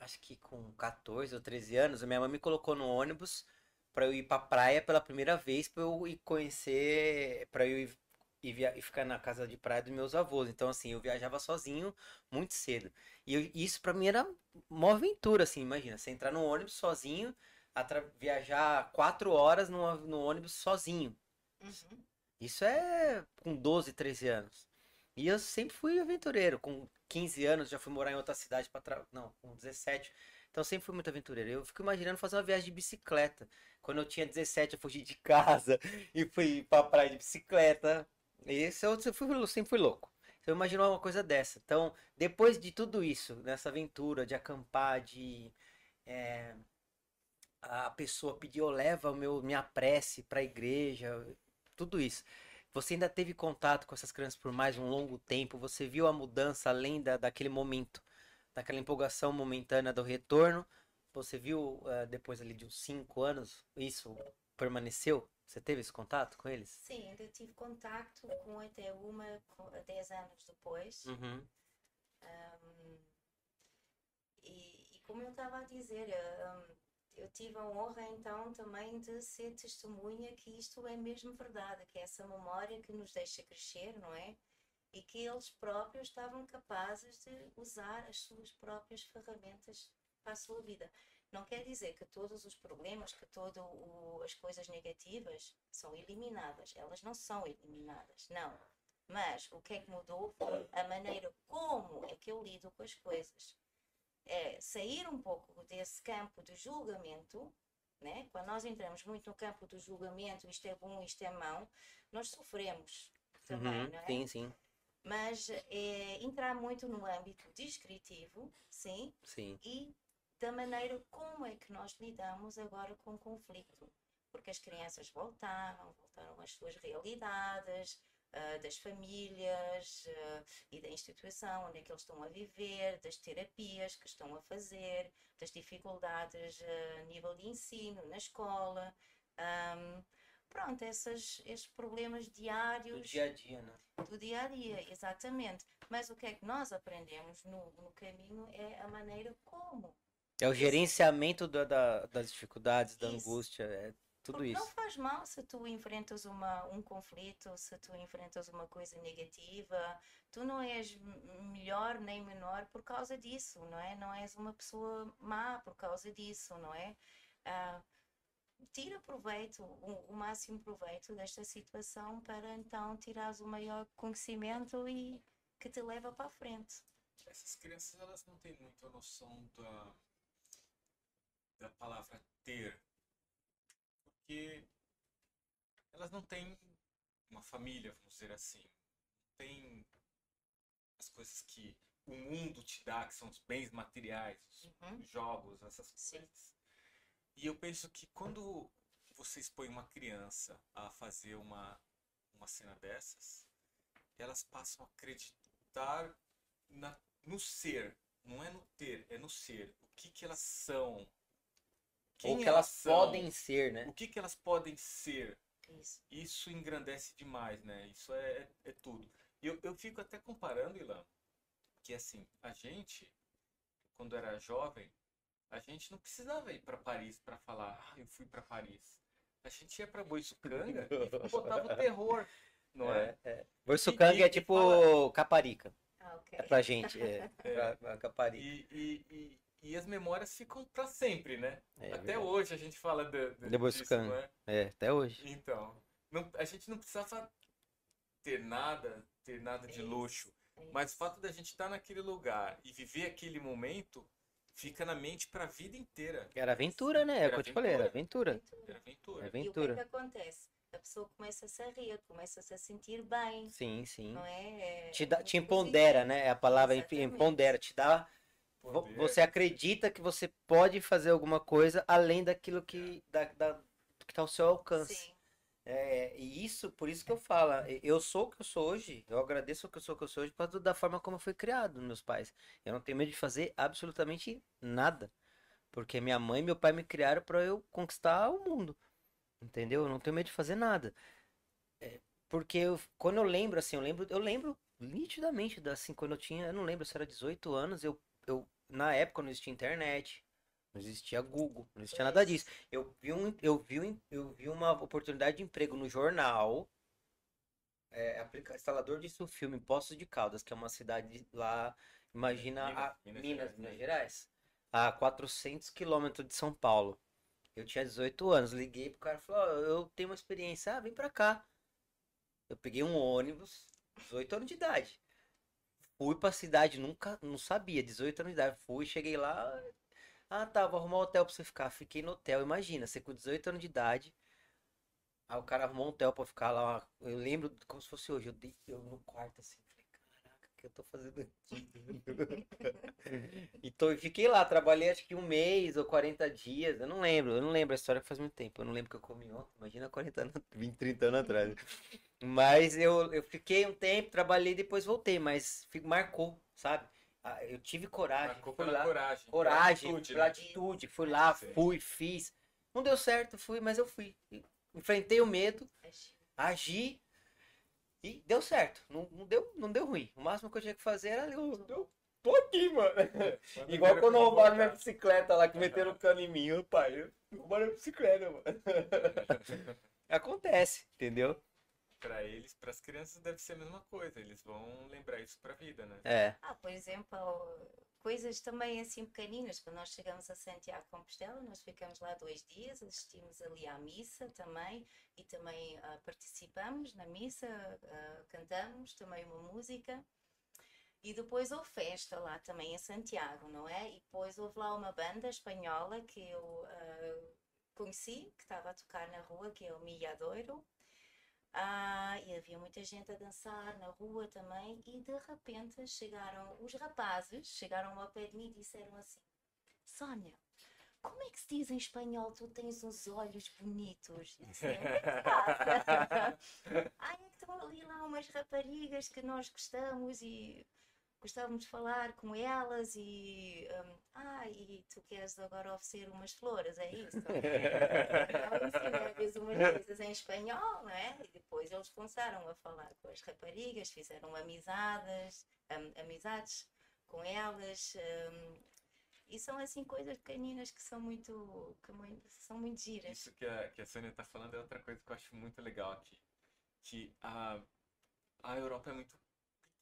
acho que com 14 ou 13 anos, a minha mãe me colocou no ônibus para eu ir pra praia pela primeira vez, para eu ir conhecer, para eu ir e, via- e ficar na casa de praia dos meus avós. Então, assim, eu viajava sozinho muito cedo. E eu- isso pra mim era uma aventura, assim, imagina, você entrar no ônibus sozinho, atra- viajar quatro horas no, no ônibus sozinho. Uhum. Isso é com 12, 13 anos. E eu sempre fui aventureiro. Com 15 anos já fui morar em outra cidade para tra... Não, com 17. Então sempre fui muito aventureiro. Eu fico imaginando fazer uma viagem de bicicleta. Quando eu tinha 17, eu fugi de casa e fui pra praia de bicicleta. Esse eu sempre fui, sempre fui louco. Então eu imagino uma coisa dessa. Então, depois de tudo isso, nessa aventura de acampar, de é, a pessoa pediu, leva o meu, minha prece para a igreja, tudo isso. Você ainda teve contato com essas crianças por mais um longo tempo? Você viu a mudança além da, daquele momento, daquela empolgação momentânea do retorno? Você viu eh, depois ali de uns cinco anos, isso permaneceu? Você teve esse contato com eles? Sim, ainda tive contacto com até uma com, 10 anos depois. Uhum. Um, e, e como eu estava a dizer, um, eu tive a honra então também de ser testemunha que isto é mesmo verdade, que é essa memória que nos deixa crescer, não é? E que eles próprios estavam capazes de usar as suas próprias ferramentas para a sua vida. Não quer dizer que todos os problemas, que todas as coisas negativas são eliminadas. Elas não são eliminadas, não. Mas o que é que mudou foi a maneira como é que eu lido com as coisas. É sair um pouco desse campo de julgamento, né? Quando nós entramos muito no campo do julgamento, isto é bom, isto é mau, nós sofremos também, Uhum, não é? Sim, sim, Mas é, entrar muito no âmbito descritivo, sim, sim. e da maneira como é que nós lidamos agora com o conflito. Porque as crianças voltaram, voltaram às suas realidades, ah, das famílias ah, e da instituição onde é que eles estão a viver, das terapias que estão a fazer, das dificuldades ah, a nível de ensino, na escola. Ahm, pronto, essas, esses problemas Do diários dia a dia, né? do dia a dia, exatamente. Mas o que é que nós aprendemos no, no caminho é a maneira como. É o gerenciamento da, da- das dificuldades, da Isso. angústia, é tudo Porque não isso. faz mal se tu enfrentas uma, um conflito, se tu enfrentas uma coisa negativa. Tu não és melhor nem menor por causa disso, não é? Não és uma pessoa má por causa disso, não é? Ah, tira proveito, o, o máximo proveito desta situação para então tirares o maior conhecimento e que te leva para a frente. Essas crianças elas não têm muita noção da, da palavra ter. Porque elas não têm uma família, vamos dizer assim. Não tem as coisas que o mundo te dá, que são os bens materiais, os Uhum. jogos, essas Sim. coisas. E eu penso que quando você expõe uma criança a fazer uma, uma cena dessas, elas passam a acreditar na, no ser. Não é no ter, é no ser. O que, que elas são. Ou Quem que elas são, podem ser, né? O que, que elas podem ser. Isso. Isso engrandece demais, né? Isso é, é, é tudo. E eu, eu fico até comparando, Ilan, que assim, a gente, quando era jovem, a gente não precisava ir para Paris para falar, ah, eu fui para Paris. A gente ia para Boiçucanga e botava o terror, não é? É, Boiçucanga E- é tipo fala- Caparica. Ah, ok. É pra gente, é. É. Pra, pra Caparica. E, e, e, e as memórias ficam para sempre, né? É, Até verdade. hoje a gente fala de, de, De Boiçucanga. disso, não é? É, até hoje. Então, não, a gente não precisava ter nada, ter nada de Isso. luxo. É Mas o fato da gente estar naquele lugar e viver aquele momento fica na mente pra vida inteira. Era aventura, né? É o Era que eu te falei, era aventura. Aventura. É aventura. É E o que é que acontece? A pessoa começa-se a rir, começa-se a sentir bem, Sim, sim. não é? É Te, dá, te empodera, positivo. né? A palavra Exatamente. empodera, te dá. Poder. Você acredita que você pode fazer alguma coisa além daquilo que, da, da- do que está ao seu alcance. Sim, É, e isso, por isso que eu falo, eu sou o que eu sou hoje, eu agradeço o que eu sou o que eu sou hoje por causa da forma como eu fui criado, meus pais. Eu não tenho medo de fazer absolutamente nada, porque minha mãe e meu pai me criaram para eu conquistar o mundo, entendeu? Eu não tenho medo de fazer nada. É, porque eu- quando eu lembro, assim, eu lembro, eu lembro nitidamente, da, assim, quando eu tinha, eu não lembro se era 18 anos, eu, eu, na época não existia internet, não existia Google, não existia nada disso. Eu vi, um, eu, vi um, eu vi uma oportunidade de emprego no jornal. É, aplica, instalador de filme em Poços de Caldas, que é uma cidade lá, imagina, Minas, a, Minas Minas, Gerais, Minas né? Gerais, a 400 quilômetros de São Paulo. Eu tinha 18 anos, liguei pro cara e falei, ó, eu tenho uma experiência, ah, vem pra cá. Eu peguei um ônibus, 18 anos de idade. Fui pra cidade, nunca, não sabia, 18 anos de idade. Fui, cheguei lá, ah, tá, vou arrumar um hotel pra você ficar. Fiquei no hotel, imagina, você com 18 anos de idade. Aí o cara arrumou um hotel pra ficar lá. Eu lembro como se fosse hoje. Eu, dei, eu no quarto assim, falei, caraca, o que eu tô fazendo aqui? e tô, fiquei lá, trabalhei acho que um mês ou 40 dias. Eu não lembro, eu não lembro a história faz muito tempo. Eu não lembro que eu comi ontem. Imagina 40 anos, 20, 30 anos atrás. Mas eu, eu fiquei um tempo, trabalhei, depois voltei, mas fi- marcou, sabe? Ah, Eu tive coragem, Marcou fui pela lá, coragem. coragem, atitude, pela né? atitude, fui lá, Sim. fui, fiz. Não deu certo, fui, mas eu fui. Enfrentei o medo, agi e deu certo. Não, não deu, não deu ruim. O máximo que eu tinha que fazer era eu, eu tô aqui, mano. Quando Igual quando roubaram minha bicicleta lá, que meteram o cano em mim, pai. Roubaram minha bicicleta, mano. Acontece, entendeu? Pra eles, pras crianças deve ser a mesma coisa. Eles vão lembrar isso pra vida, né? É. Ah, por exemplo, coisas também assim pequeninas. Quando nós chegamos a Santiago de Compostela, nós ficamos lá dois dias, assistimos ali à missa também e também ah, participamos na missa, ah, cantamos também uma música. E depois houve festa lá também em Santiago, não é? E depois houve lá uma banda espanhola que eu ah, conheci, que estava a tocar na rua, que é o Milladoiro. Ah, e havia muita gente a dançar na rua também, e de repente chegaram os rapazes, chegaram ao pé de mim e disseram assim: Sónia, como é que se diz em espanhol? Tu tens uns olhos bonitos. Eu disse, "O que é que se passa?" Ai, é que estão ali lá umas raparigas que nós gostamos e gostávamos de falar com elas e. hum, ah, e tu queres agora oferecer umas flores, é isso? Ensinei-lhes umas coisas em espanhol, não é? E depois eles começaram a falar com as raparigas, fizeram amizades, am- amizades com elas. hum, e são assim coisas pequeninas que são muito, que são muito giras. Isso que a, que a Sônia tá falando é outra coisa que eu acho muito legal aqui. Que a, a Europa é muito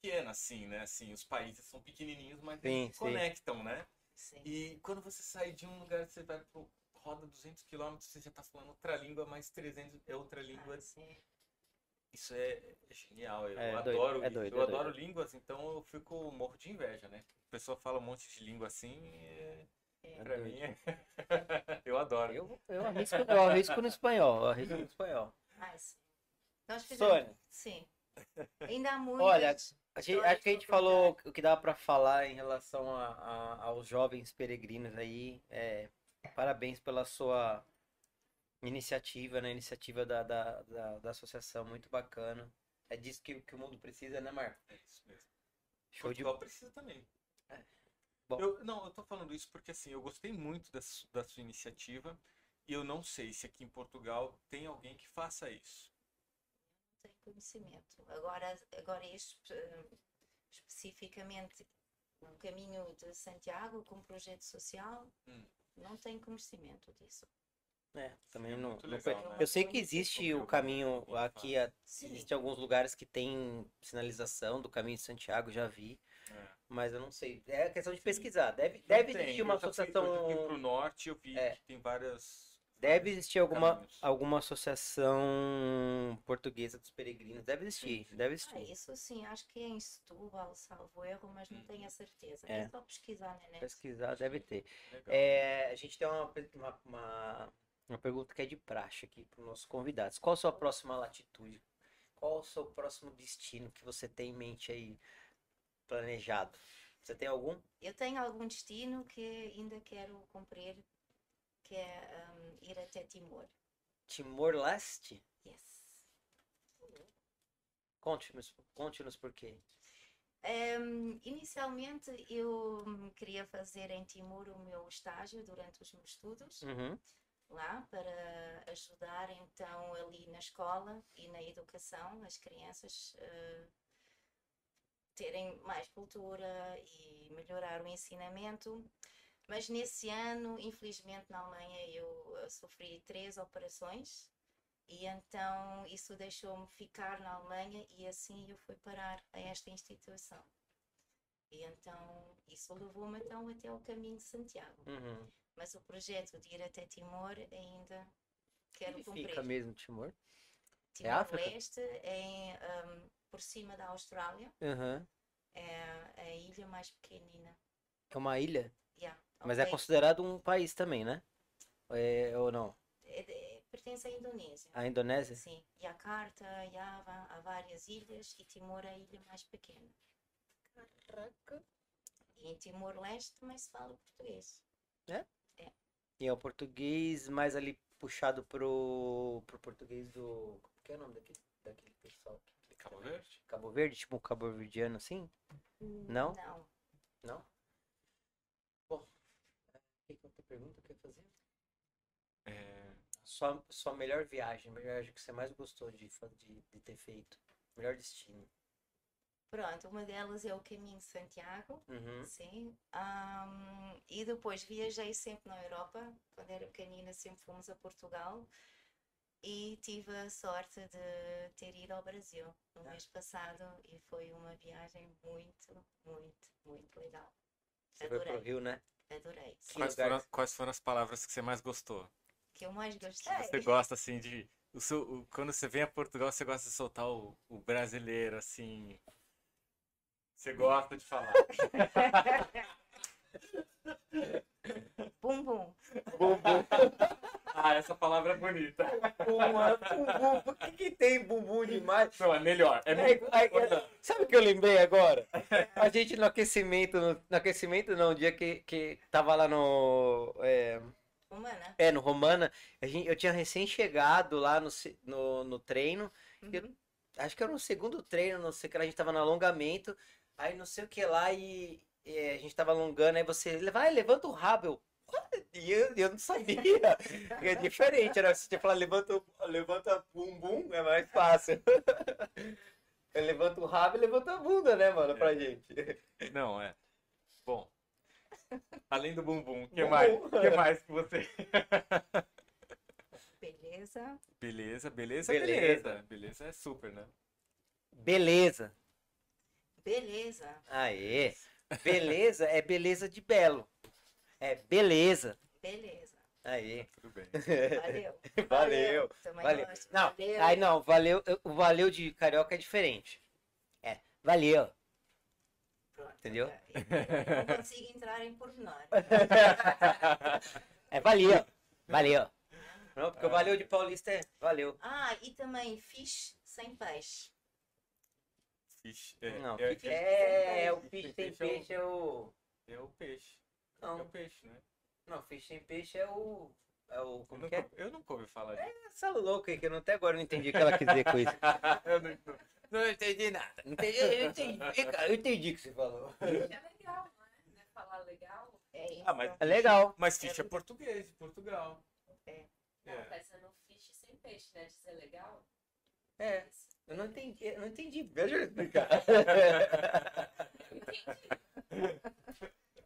pequena, assim, né? Assim, os países são pequenininhos, mas Sim, eles se sim. conectam, né? Sim. E quando você sai de um lugar, você vai pro roda 200 km, você já tá falando outra língua, mais 300 é outra língua. Ah, sim. Isso é, é genial. Eu É adoro, é doido, eu é adoro línguas, então eu fico morro de inveja, né? A pessoa fala um monte de língua assim, é, É. pra mim é... eu adoro. Eu, eu, arrisco, eu arrisco no espanhol, eu arrisco no espanhol. Ah, sim. Nós fizemos. Sônia, Sim. Ainda há muitas. Olha, gente, acho que a gente falou o que dava pra falar em relação a, a- aos jovens peregrinos aí. É, parabéns pela sua iniciativa, né? Iniciativa da, da, da, da associação, muito bacana. É disso que, que o mundo precisa, né, Marco? É isso mesmo. Show de Portugal precisa também. É. Bom. Eu, não, eu tô falando isso porque assim, eu gostei muito da, da sua iniciativa e eu não sei se aqui em Portugal tem alguém que faça isso. Tenho conhecimento. Agora, agora este, especificamente no caminho de Santiago, com um projeto social, Hum. não tenho conhecimento disso. É, também não, legal, né? Eu sei que existe o caminho aqui, a- Sim. existem alguns lugares que tem sinalização do caminho de Santiago, já vi, É. mas eu não sei. É questão de pesquisar. Deve, deve tem, existir uma associação. Fui pro norte, eu vi É. que tem várias, Deve existir alguma, caminhos. alguma associação portuguesa dos peregrinos. Deve existir, Sim, sim. deve Ah, existir. isso sim, acho que é em Setúbal, salvo erro, mas não tenho a certeza. É. É, só pesquisar net. Pesquisar deve ter. É, a gente tem uma, uma, uma, uma pergunta que é de praxe aqui para os nossos convidados. Qual a sua próxima latitude? Qual o seu próximo destino que você tem em mente aí planejado? Você tem algum? Eu tenho algum destino que ainda quero cumprir, que é hum, ir até Timor. Timor-Leste? Yes. Conte-nos conte-nos por quê. Hum, inicialmente eu hum, queria fazer em Timor o meu estágio durante os meus estudos Uhum. lá para ajudar então ali na escola e na educação as crianças eh, terem mais cultura e melhorar o ensinamento. Mas nesse ano, infelizmente na Alemanha eu sofri três operações e então isso deixou-me ficar na Alemanha e assim eu fui parar a esta instituição. E então isso levou-me então até o caminho de Santiago. Uhum. Mas o projeto de ir até Timor ainda quero Onde cumprir. fica mesmo Timor? África? Timor-Leste é em, hum, por cima da Austrália, Uhum. é a ilha mais pequenina. É uma ilha, Yeah, mas é considerado um país também, né? É, ou não? É de- pertence à Indonésia. A Indonésia? Sim, Jakarta, Java, há várias ilhas e Timor é a ilha mais pequena. Caraca. E em Timor-Leste também se fala português. E é o português mais ali puxado pro, pro português do. Como que é o nome daquele, daquele pessoal? Cabo Verde? Cabo Verde, tipo um cabo verdiano assim? Não? Não. Não? O que outra pergunta que eu ia fazer? É, Sua, sua melhor viagem, a viagem que você mais gostou de, de, de ter feito. Melhor destino. Pronto, uma delas é o Caminho de Santiago. Uhum. Sim. Ahm, e depois viajei sempre na Europa. Quando era pequenina, sempre fomos a Portugal. E tive a sorte de ter ido ao Brasil no Ah. mês passado. E foi uma viagem muito, muito, muito legal. Você foi pro Adorei. Rio, né? Adorei. Que quais, foram, que- quais foram as palavras que você mais gostou? Que eu mais Que gostei. você gosta, assim, de... O seu, o- quando você vem a Portugal, você gosta de soltar o, o brasileiro, assim... Você gosta de falar. Bum, bum. Bumbum. Ah, essa palavra é bonita. bumbum. Por que, que tem bumbum demais? Não, é melhor. É É, melhor. é, sabe o que eu lembrei agora? A gente no aquecimento, no, no aquecimento não, o dia que, que tava lá no. É, Humana. é, no Romana, a gente, eu tinha recém chegado lá no, no, no treino. Eu- Uhum. Acho que era no segundo treino, não sei o que lá, a gente tava no alongamento. Aí não sei o que lá e, e a gente tava alongando, aí você vai, levanta o rabo. Eu? E eu, eu não sabia. É diferente, era você tinha que falar, levanta, o- levanta bumbum, é mais fácil. Eu levanto o rabo e levanto a bunda, né, mano, pra gente. Não, é. Bom. Além do bumbum, o que Bumbum. mais? O que mais que você... Beleza. Beleza, beleza, Beleza. beleza. Beleza é super, né? Beleza. Beleza. Aê. Beleza é beleza de belo. É beleza. Beleza. Aê. Tudo bem. Valeu. Valeu. Também Valeu. gosto. Não, Valeu. aí não, valeu, o valeu de carioca é diferente. É, valeu. Pronto, Entendeu? ok. Não consigo entrar em pormenor. É valeu. Valeu. Não, porque o valeu de paulista é valeu. Ah, e também fish sem peixe. Fish. É, Não, é, fish- é, é o Fish fish sem sem peixe peixe é o é o peixe. É o Não, peixe, né? não, fish sem peixe é o é o Eu como nunca, que é? eu nunca ouvi falar disso. Essa louca aí que eu não- até agora não entendi o que ela quis dizer com isso. eu não, não entendi nada. Entendi, eu entendi, cara, eu entendi o que você falou. É legal, não é? Não é falar legal? É isso. Ah, mas É legal. Mas fish é português, de Portugal. É. Não, É. pensando fish sem peixe, né? De ser legal. É, eu não entendi, eu não entendi. Deixa eu explicar. Entendi.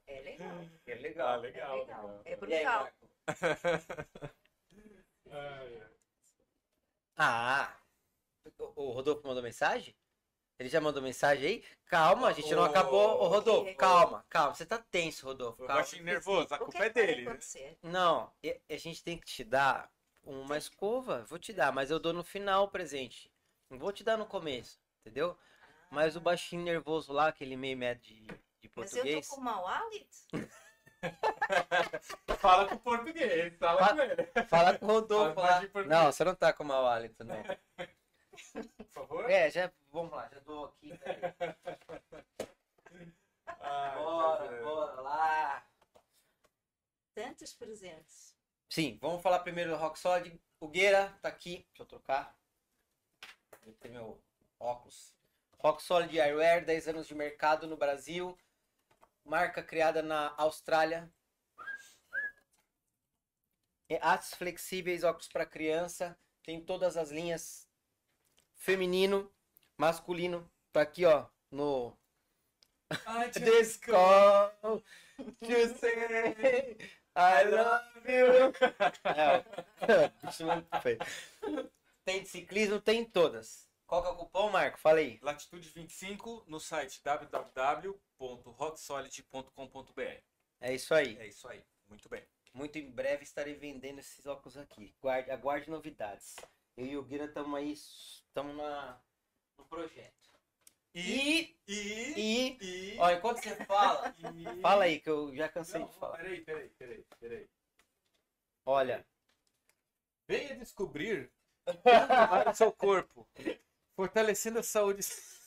É legal. É Ah, legal. legal. É legal. legal. É E aí, brutal. Marco? Ai, ai. Ah, o Rodolfo mandou mensagem? Ele já mandou mensagem aí? Calma, a gente não acabou. Ô, Rodolfo, calma, calma. Você tá tenso, Rodolfo. Eu Calma. achei nervoso, a O que culpa é é dele. né? Não, a gente tem que te dar uma escova. Vou te dar, mas eu dou no final o presente. Não vou te dar no começo, entendeu? Mas o baixinho nervoso lá, aquele meio metro de, de Mas eu português. tô com mau hálito? Fala com o português, fala Fa- com ele. Fala com o Rodolfo Fala lá. Não, você não tá com mau hálito, não. Por favor. É, já. Vamos lá, já dou aqui. Ai, Bora, bora lá. Tantos presentes. Sim, vamos falar primeiro do Rock Solid. O Gueira tá aqui. Deixa eu trocar. Vou ter meu óculos. Rock Solid Eyewear, 10 anos de mercado no Brasil. Marca criada na Austrália. É Aços flexíveis, óculos para criança. Tem todas as linhas feminino, masculino. Tá aqui, ó, no tia, This call to say I love you. É. Tem de ciclismo, tem todas. Qual que é o cupom, Marco? Fala aí. Latitude 25 no site www.rocksolid.com.br. É isso aí. É isso aí. Muito bem. Muito em breve estarei vendendo esses óculos aqui. Guarde, aguarde novidades. Eu e o Guira estamos aí, estamos no projeto. E. E, E. e, E. ó, enquanto você fala, fala aí que eu já cansei Não, de falar. Peraí, peraí, peraí, peraí. Olha, Venha descobrir o seu corpo, fortalecendo a saúde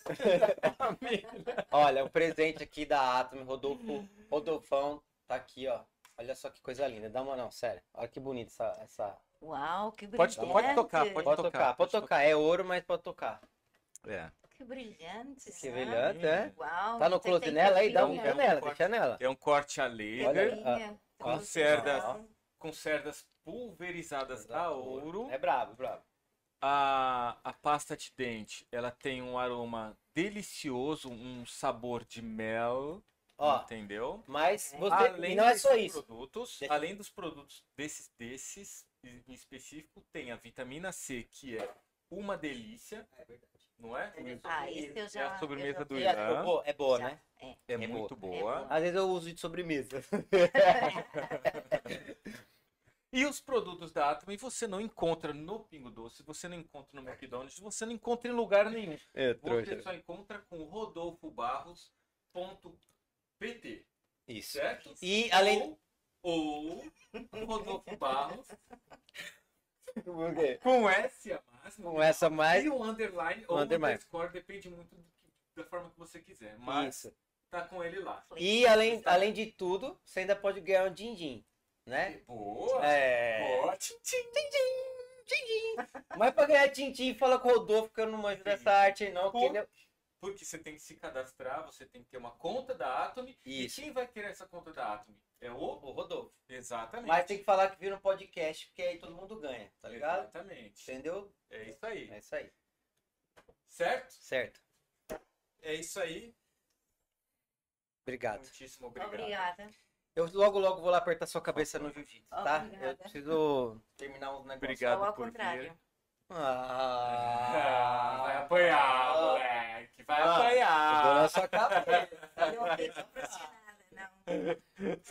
olha, o presente aqui da Atom, Rodolfo, Rodolfão, tá aqui, ó. Olha só que coisa linda. Dá uma não, sério. Olha que bonita essa, essa... Uau, que Pode- brilhante. pode tocar, pode Pode tocar, tocar, pode pode tocar. É ouro, mas pode tocar. É. Que brilhante. Que né? brilhante, é? Uau. Tá no close nela aí? Dá um deixa nela, deixa nela. É um corte a Olha laser aí. Capinha, com close cerdas, com cerdas pulverizadas a ouro. É brabo, brabo. A, a pasta de dente, ela tem um aroma delicioso, um sabor de mel, Ó, entendeu? mas você... Além e não é só isso. Produtos, Deixa- além dos produtos desses, desses em específico, tem a vitamina C, que é uma delícia, não é? Ah, isso eu É já. a sobremesa eu já do Ilan. é boa, é boa, né? É. É, É muito boa. boa. É boa. Às vezes eu uso de sobremesa. E os produtos da Atome você não encontra no Pingo Doce, você não encontra no McDonald's, você não encontra em lugar nenhum. É, Você só encontra com rodolfobarros.pt, Isso. certo? E além... Ou, ou Rodolfo Barros O com S a mais. Com essa mais... E um underline ou underline. underscore, depende muito da forma que você quiser. Mas Isso. tá com ele lá. E além, além de tudo, você ainda pode ganhar um din-din, né? Boa! É... Boa, tchim, tchim. Mas pra ganhar din-din, fala com o Rodolfo, que eu não manjo dessa arte aí não, que Pô. ele é... Porque você tem que se cadastrar, você tem que ter uma conta da Atome. Isso. E quem vai querer essa conta da Atome? É o... O Rodolfo. Exatamente. Mas tem que falar que vira um podcast, porque aí todo mundo ganha, tá ligado? Exatamente. Entendeu? É isso aí. É isso aí. Certo? Certo. É isso aí. Obrigado. Muitíssimo obrigado. Obrigada. Eu logo, logo vou lá apertar sua cabeça no jiu-jitsu, tá? Obrigada. Eu preciso terminar uns negócios. Obrigado Ou ao por contrário. Ah, vai Ah, apanhar, moleque. Vai Ah, Eu apanhar. na sua cabeça. Impressionada, não.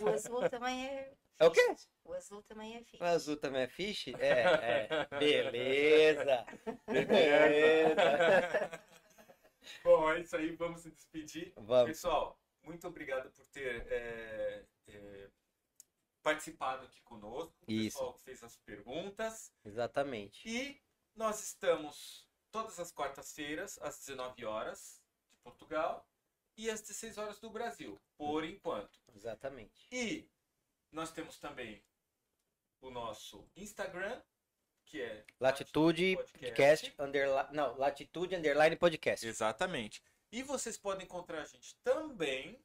O azul também é. É o quê? O azul também é fixe. O azul também é fish? É, é. Beleza. Beleza. Bom, é isso aí. Vamos se despedir. Vamos. Pessoal, muito obrigado por ter é, é, participado aqui conosco. O Isso. pessoal que fez as perguntas. Exatamente. E nós estamos todas as quartas-feiras, às 19 horas de Portugal e às 16 horas do Brasil, por enquanto. Exatamente. E nós temos também o nosso Instagram, que é Latitude Podcast, underline, não, Latitude Underline Podcast. Exatamente. E vocês podem encontrar a gente também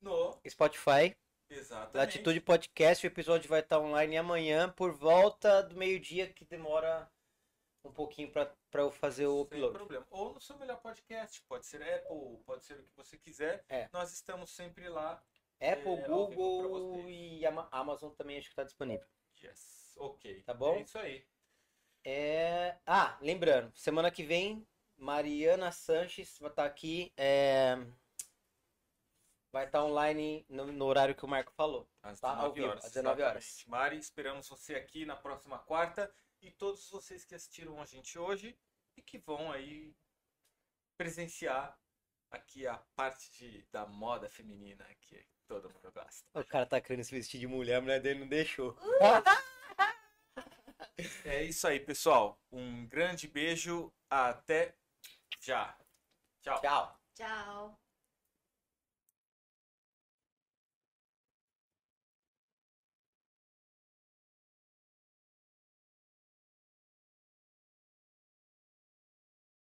no Spotify, Exatamente. Latitude Podcast, o episódio vai estar online amanhã por volta do meio-dia, que demora um pouquinho para eu fazer o Sem upload. problema. Ou no seu melhor podcast, pode ser Apple, pode ser o que você quiser. É. Nós estamos sempre lá. Apple, É, Google e Ama- Amazon também acho que está disponível. Yes. Ok. Tá bom? É isso aí. É... Ah, lembrando, semana que vem Mariana Sanches vai estar aqui. é, Vai estar online no, no horário que o Marco falou. Às Tá, ao 19 vivo, horas. às 19 horas. Mari, esperamos você aqui na próxima quarta e todos vocês que assistiram a gente hoje e que vão aí presenciar aqui a parte de, da moda feminina que todo mundo gosta. O cara tá querendo se vestir de mulher, a mulher dele não deixou. É isso aí, pessoal. Um grande beijo. Até já. Tchau. Tchau. Tchau.